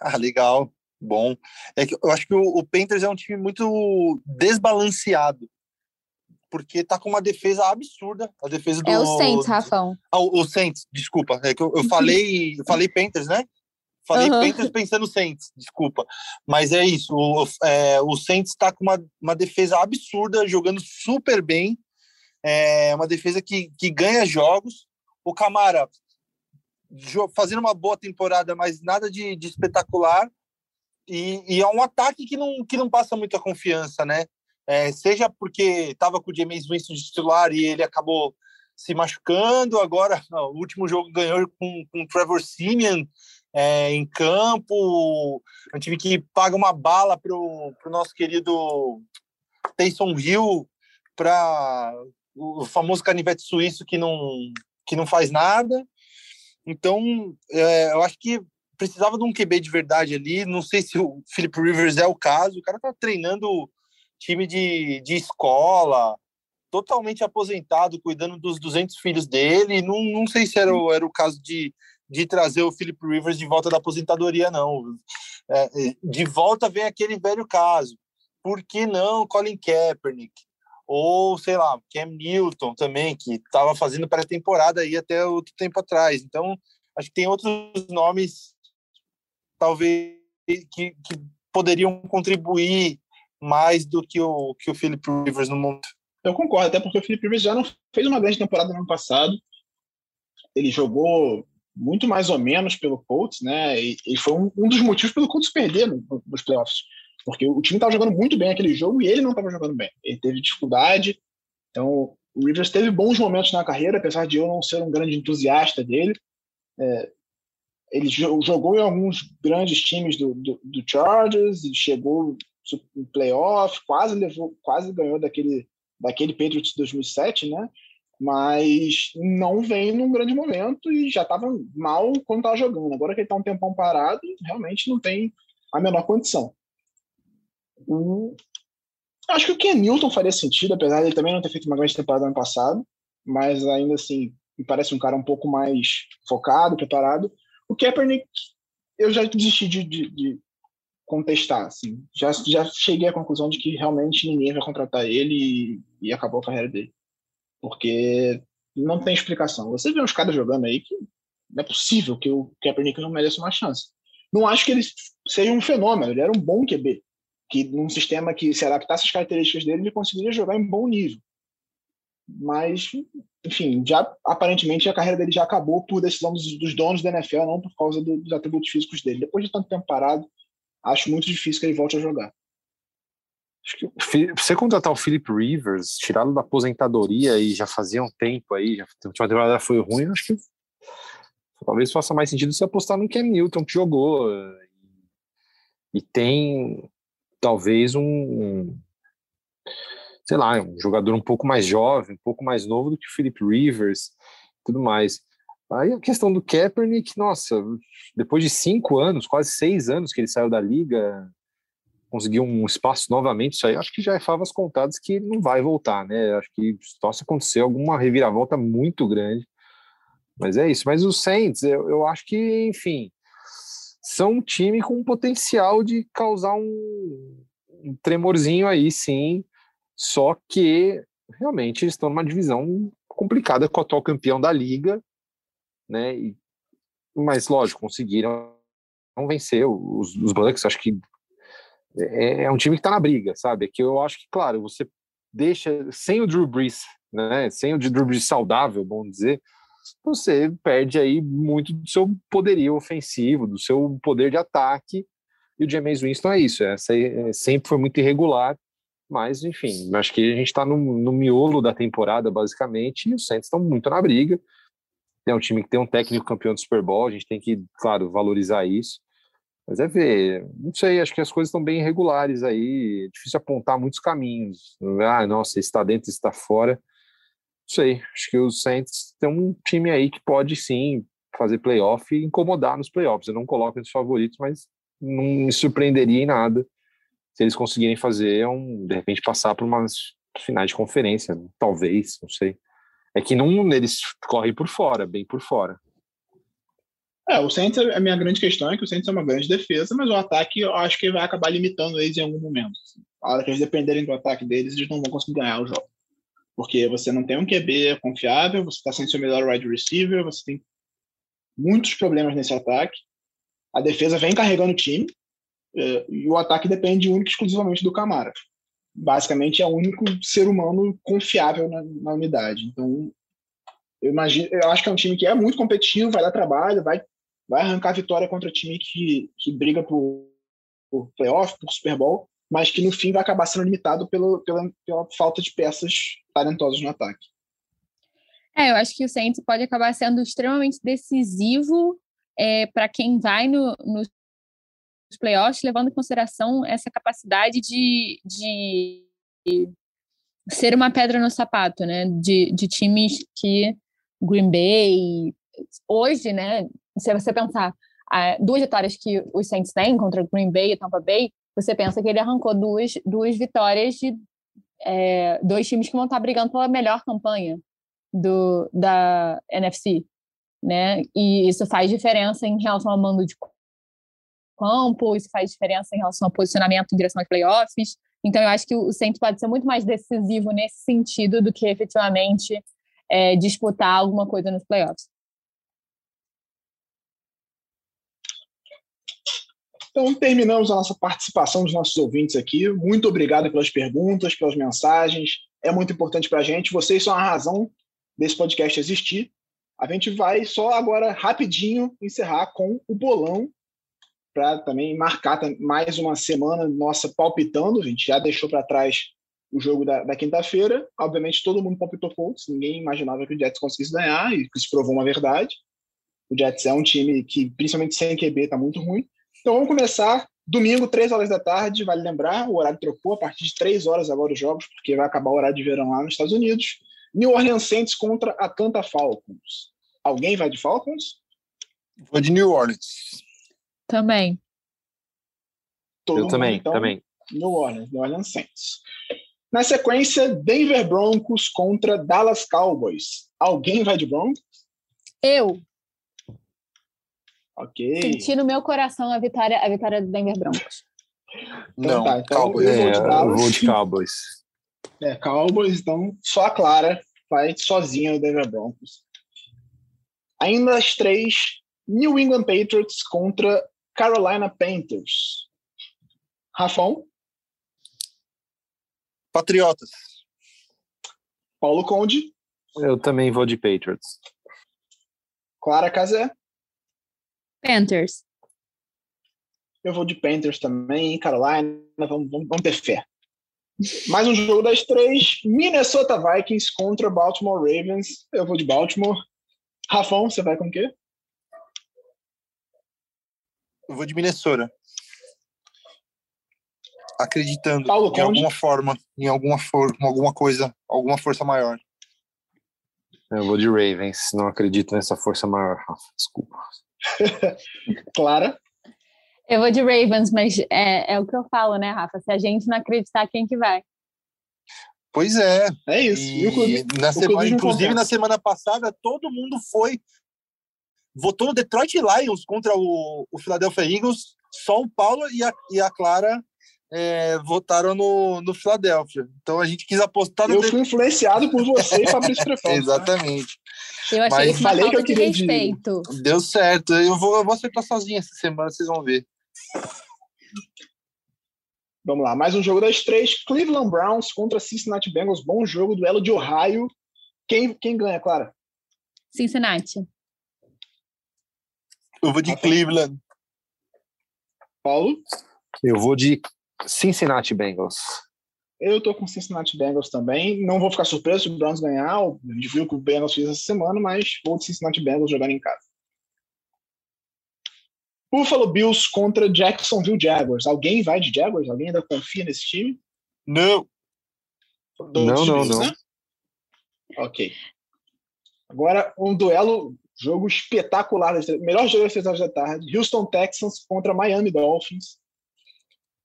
Ah, legal, bom. É que eu acho que o, o Panthers é um time muito desbalanceado porque tá com uma defesa absurda. A defesa do. É o Saints, Rafão. Ah, o, o Saints, desculpa. É que eu, eu falei, eu falei Panthers, né? Falei uhum. Panthers pensando Saints, desculpa. Mas é isso. O, é, o Saints está com uma, uma defesa absurda, jogando super bem. É uma defesa que, que ganha jogos. O Camara fazendo uma boa temporada, mas nada de, de espetacular. E, e, é um ataque que não, que não passa muita confiança, né? É, seja porque estava com o James Winston de titular e ele acabou se machucando, agora não, o último jogo ganhou com, com o Trevor Simeon é, em campo, um time que paga uma bala para o nosso querido Taysom Hill, para o famoso canivete suíço que não, que não faz nada. Então, é, eu acho que precisava de um QB de verdade ali. Não sei se o Philip Rivers é o caso. O cara tá treinando time de, de escola, totalmente aposentado, cuidando dos 200 filhos dele. Não, não sei se era, o, era o caso de, de trazer o Philip Rivers de volta da aposentadoria, não. É, é, de volta vem aquele velho caso. Por que não Colin Kaepernick? Ou, sei lá, Cam Newton também, que estava fazendo pré-temporada aí até outro tempo atrás. Então, acho que tem outros nomes, talvez, que, que poderiam contribuir mais do que o, que o Philip Rivers no mundo. Eu concordo, até porque o Philip Rivers já não fez uma grande temporada no ano passado. Ele jogou muito mais ou menos pelo Colts, né? E, e foi um, um, dos motivos pelo Colts perder no, nos playoffs. Porque o time estava jogando muito bem aquele jogo e ele não estava jogando bem. Ele teve dificuldade. Então, o Rivers teve bons momentos na carreira, apesar de eu não ser um grande entusiasta dele. É, ele jogou em alguns grandes times do, do, do Chargers e chegou em playoff, quase levou, quase ganhou daquele daquele Patriots 2007, né? Mas não vem num grande momento e já estava mal quando estava jogando. Agora que ele está um tempão parado, realmente não tem a menor condição. Hum, acho que o Ken Newton faria sentido, apesar de ele também não ter feito uma grande temporada no ano passado, mas ainda assim me parece um cara um pouco mais focado, preparado. O Kaepernick, eu já desisti de, de, de contestar, assim. Já, já cheguei à conclusão de que realmente ninguém vai contratar ele e, e acabou a carreira dele. Porque não tem explicação. Você vê uns caras jogando aí que não é possível que o Kaepernick não mereça uma chance. Não acho que ele seja um fenômeno, ele era um bom QB, que num sistema que se adaptasse às características dele, ele conseguiria jogar em bom nível. Mas, enfim, já aparentemente a carreira dele já acabou por decisão dos, dos donos da NFL, não por causa do, dos atributos físicos dele. Depois de tanto tempo parado, acho muito difícil que ele volte a jogar. Você contratar o Philip Rivers, tirá-lo da aposentadoria e já fazia um tempo aí, já, a última temporada foi ruim, acho que talvez faça mais sentido se apostar no Cam Newton, que jogou e tem talvez um, sei lá, um jogador um pouco mais jovem, um pouco mais novo do que o Philip Rivers, tudo mais. Aí a questão do Kaepernick, nossa, depois de cinco anos, quase seis anos que ele saiu da liga, conseguiu um espaço novamente, isso aí acho que já é favas contadas que não vai voltar, né? Acho que só se acontecer alguma reviravolta muito grande. Mas é isso. Mas os Saints, eu, eu acho que, enfim, são um time com potencial de causar um, um tremorzinho aí, sim. Só que realmente eles estão numa divisão complicada com o atual campeão da liga né? E, mas, lógico, conseguiram vencer os, os Bucks. Acho que é, é um time que está na briga, sabe? É que eu acho que, claro, você deixa sem o Drew Brees, né? Sem o Drew Brees saudável, bom dizer, você perde aí muito do seu poderio ofensivo, do seu poder de ataque. E o James Winston é isso, essa é, sempre foi muito irregular. Mas, enfim, acho que a gente está no, no, miolo da temporada, basicamente, e os Saints estão muito na briga. É um time que tem um técnico campeão do Super Bowl, a gente tem que, claro, valorizar isso. Mas é ver, não sei, acho que as coisas estão bem irregulares aí, é difícil apontar muitos caminhos. Ah, nossa, está dentro, está fora. Sei, acho que os Saints tem um time aí que pode sim fazer playoff e incomodar nos playoffs. Eu não coloco os favoritos, mas não me surpreenderia em nada se eles conseguirem fazer um, de repente, passar por umas finais de conferência, talvez, não sei. É que não eles correm por fora, bem por fora. É, o Saints, a minha grande questão é que o Saints é uma grande defesa, mas o ataque eu acho que vai acabar limitando eles em algum momento. Assim. A hora que eles dependerem do ataque deles, eles não vão conseguir ganhar o jogo. Porque você não tem um QB confiável, você está sem seu melhor wide receiver, você tem muitos problemas nesse ataque. A defesa vem carregando o time, é, e o ataque depende único exclusivamente do Camara. Basicamente é o único ser humano confiável na, na unidade. Então, eu imagino, eu acho que é um time que é muito competitivo, vai dar trabalho, vai, vai arrancar vitória contra time que, que briga por, por playoff, por Super Bowl, mas que no fim vai acabar sendo limitado pelo, pela, pela falta de peças talentosas no ataque. É, eu acho que o Saints pode acabar sendo extremamente decisivo é, para quem vai no, nos playoffs, levando em consideração essa capacidade de, de ser uma pedra no sapato, né? De, de times que Green Bay hoje, né? Se você pensar duas vitórias que os Saints têm contra Green Bay e Tampa Bay, você pensa que ele arrancou duas, duas vitórias de é, dois times que vão estar brigando pela melhor campanha do, da NFC, né? E isso faz diferença em relação ao mando de campo, isso faz diferença em relação ao posicionamento em direção aos playoffs. Então, eu acho que o Saints pode ser muito mais decisivo nesse sentido do que efetivamente é, disputar alguma coisa nos playoffs. Então, terminamos a nossa participação dos nossos ouvintes aqui. Muito obrigado pelas perguntas, pelas mensagens. É muito importante para a gente. Vocês são a razão desse podcast existir. A gente vai só agora, rapidinho, encerrar com o bolão para também marcar mais uma semana nossa palpitando. A gente já deixou para trás o jogo da, da quinta-feira. Obviamente, todo mundo palpitou Colts, ninguém imaginava que o Jets conseguisse ganhar, e isso provou uma verdade. O Jets é um time que, principalmente sem QB, está muito ruim. Então vamos começar. Domingo, 3 horas da tarde, vale lembrar, o horário trocou, a partir de 3 horas agora os jogos, porque vai acabar o horário de verão lá nos Estados Unidos. New Orleans Saints contra Atlanta Falcons. Alguém vai de Falcons? Vou de New Orleans. Também. Todo Eu mundo, também, então, também. New Orleans, New Orleans Saints. Na sequência, Denver Broncos contra Dallas Cowboys. Alguém vai de Broncos? Eu. Ok. Senti no meu coração a vitória, a vitória do Denver Broncos. Então Não, tá, então Cowboys. eu vou de É, eu vou de Cowboys. É, Cowboys, então só a Clara vai sozinha o Denver Broncos. Ainda as três, New England Patriots contra Carolina Panthers. Rafão, Patriotas. Paulo Conde, Eu também vou de Patriots. Clara Casé, Panthers. eu vou de Panthers também, Carolina, vamos, vamos, vamos ter fé. Mais um jogo das três, Minnesota Vikings contra Baltimore Ravens. Eu vou de Baltimore. Rafão, você vai com o quê? Eu vou de Minnesota. Acreditando Paulo em alguma forma, em alguma forma, alguma coisa, alguma força maior. Eu vou de Ravens. Não acredito nessa força maior, Rafa. Desculpa. Clara, Eu vou de Ravens, mas é, é o que eu falo, né, Rafa? Se a gente não acreditar, quem que vai? Pois é. é isso. E E clube- na semana, inclusive, na semana passada, todo mundo foi. Votou no Detroit Lions contra o, o Philadelphia Eagles. Só o Paulo e a, e a Clara é, votaram no, no Philadelphia. Então a gente quis apostar no Eu fui influenciado por você e Fabrício Trefão. Exatamente. Eu achei Mas isso uma falei que eu queria de- respeito. Deu certo. Eu vou, eu vou acertar sozinho essa semana, vocês vão ver. Vamos lá, mais um jogo das três. Cleveland Browns contra Cincinnati Bengals. Bom jogo, duelo de Ohio. Quem, quem ganha, Clara? Cincinnati. Eu vou de Cleveland. Paulo? Eu vou de Cincinnati Bengals. Eu tô com o Cincinnati Bengals também. Não vou ficar surpreso se o Browns ganhar. A gente viu que o Bengals fez essa semana, mas vou de Cincinnati Bengals jogando em casa. Buffalo Bills contra Jacksonville Jaguars. Alguém vai de Jaguars? Alguém ainda confia nesse time? Não. Não, não, não. Né? Ok. Agora, um duelo, jogo espetacular. Melhor jogo das três horas da tarde. Houston Texans contra Miami Dolphins.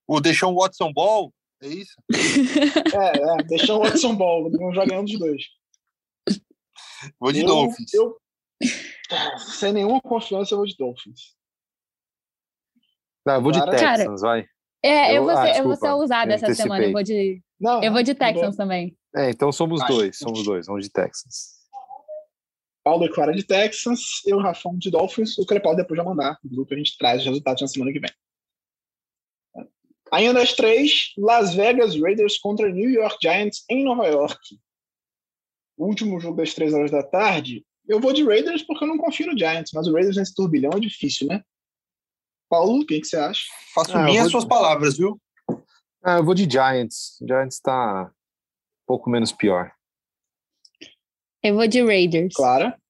O Deixão Watson Ball? É isso? é, é. Deixão Watson Ball. Não joga nenhum dos dois. Vou de eu, Dolphins. Eu, sem nenhuma confiança, eu vou de Dolphins. Não, eu vou de Texans, Cara, vai. É, eu, eu, vou, ser, ah, eu vou ser ousada essa semana. Eu vou de, não, eu vou de Texans também. É, então somos Ai. dois, somos dois, vamos de Texans. Paulo e Clara de Texans, eu, Rafão de Dolphins, o Crepal depois já mandar no grupo, a gente traz os resultados na semana que vem. Ainda as três, Las Vegas Raiders contra New York Giants em Nova York. O último jogo das três horas da tarde, eu vou de Raiders porque eu não confio no Giants, mas o Raiders nesse turbilhão é difícil, né? Paulo, o que, que você acha? Faço ah, minhas suas de... palavras, viu? Ah, eu vou de Giants. Giants está um pouco menos pior. Eu vou de Raiders. Clara?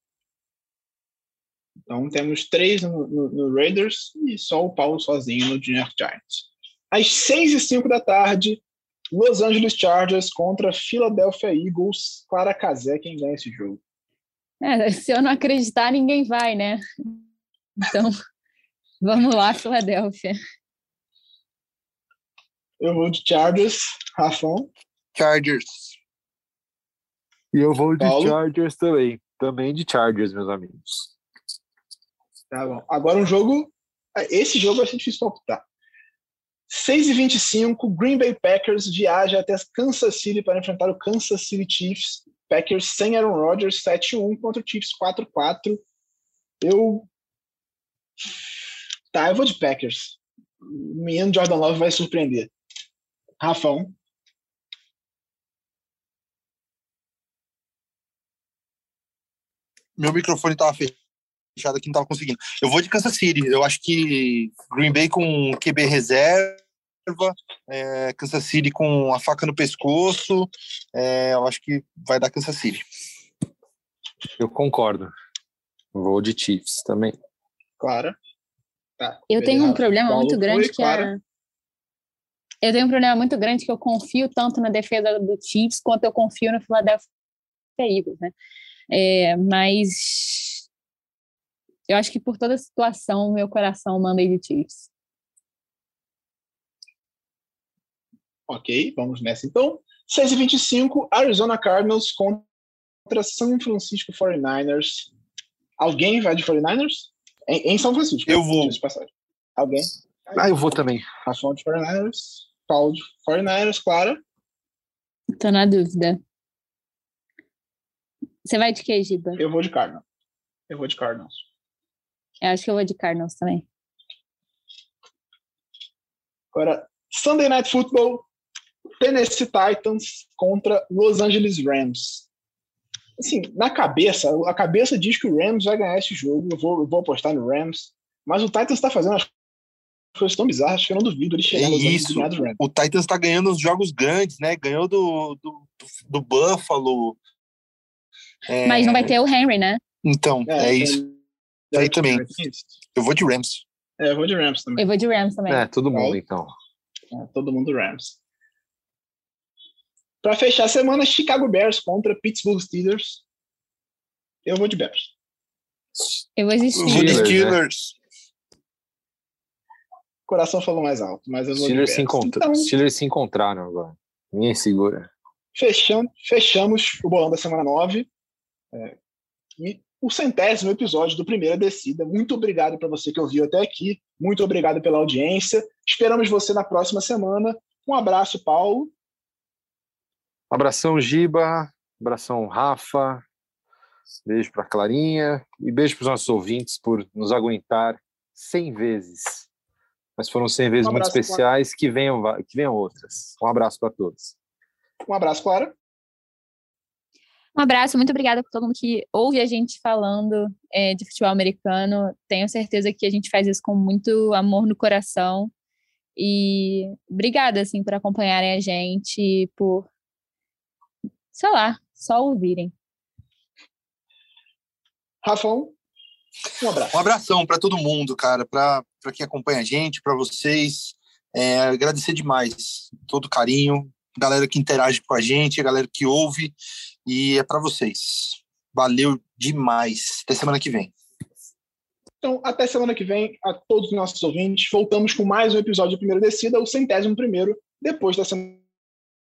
Então temos três no, no, no, Raiders e só o Paulo sozinho no New York Giants. Às 6 e 5 da tarde, Los Angeles Chargers contra Philadelphia Eagles. Clara Casé, quem ganha esse jogo? É, se eu não acreditar, ninguém vai, né? Então, vamos lá, Filadélfia. Eu vou de Chargers, Rafão. Chargers. E eu vou de Paulo. Chargers também. Também de Chargers, meus amigos. Tá bom. Agora um jogo. Esse jogo vai ser difícil palpitar. 6h25, Green Bay Packers viaja até Kansas City para enfrentar o Kansas City Chiefs. Packers sem Aaron Rodgers, 7-1 contra o Chiefs, 4-4. Eu. Tá, eu vou de Packers. O menino Jordan Love vai surpreender. Rafão. Meu microfone estava fechado aqui, não estava conseguindo. Eu vou de Kansas City. Eu acho que Green Bay com QB reserva é, Kansas City com a faca no pescoço. É, eu acho que vai dar Kansas City. Eu concordo. Vou de Chiefs também. Claro. Tá, eu tenho um problema Paulo muito grande foi, que é. Eu tenho um problema muito grande que eu confio tanto na defesa do Chiefs quanto eu confio no Philadelphia Eagles, né? É, mas eu acho que por toda a situação, meu coração manda ele Chiefs. Ok, vamos nessa então. 6h25, Arizona Cardinals contra São Francisco 49ers. Alguém vai de 49ers? Em, em São Francisco. Eu vou. Alguém? Ah, eu vou também. Rafael de 49ers. Paulo de 49ers, Clara. Tô na dúvida. Você vai de quê, Giba? Eu vou de Cardinals. Eu vou de Cardinals. Eu acho que eu vou de Cardinals também. Agora, Sunday Night Football, Tennessee Titans contra Los Angeles Rams. Assim, na cabeça, a cabeça diz que o Rams vai ganhar esse jogo. Eu vou, eu vou apostar no Rams. Mas o Titans está fazendo as coisas tão bizarras que eu não duvido ele chegar é isso. O Titans está ganhando os jogos grandes, né? Ganhou do, do, do Buffalo, é... Mas não vai ter o Henry, né? Então, é, é isso. É, aí também. Eu vou de Rams. É, eu vou de Rams também. Eu vou de Rams também. É, todo mundo então. É, todo mundo Rams. Para fechar a semana, Chicago Bears contra Pittsburgh Steelers. Eu vou de Bears. Eu vou de Steelers. Vou de Steelers. O coração falou mais alto, mas eu vou Steelers de Bears. Se então, Steelers se encontraram agora. Ninguém segura. Fechamos, fechamos o bolão da semana 9. É, e o centésimo episódio do Primeira Descida. Muito obrigado para você que ouviu até aqui. Muito obrigado pela audiência. Esperamos você na próxima semana. Um abraço, Paulo. Abração, Giba. abração, Rafa. Beijo para Clarinha. E beijo para os nossos ouvintes por nos aguentar 100 vezes. Mas foram 100 vezes um muito especiais. Que venham, que venham outras. Um abraço para todos. Um abraço, Clara. Um abraço, muito obrigada por todo mundo que ouve a gente falando é, de futebol americano. Tenho certeza que a gente faz isso com muito amor no coração. E obrigada, assim, por acompanharem a gente, por, sei lá, só ouvirem. Rafão, um abraço. Um abração para todo mundo, cara, para quem acompanha a gente, para vocês. É, agradecer demais todo o carinho, galera que interage com a gente, a galera que ouve, e é para vocês. Valeu demais. Até semana que vem. Então, até semana que vem, a todos os nossos ouvintes. Voltamos com mais um episódio do Primeiro Descida, o centésimo primeiro, depois da semana 9.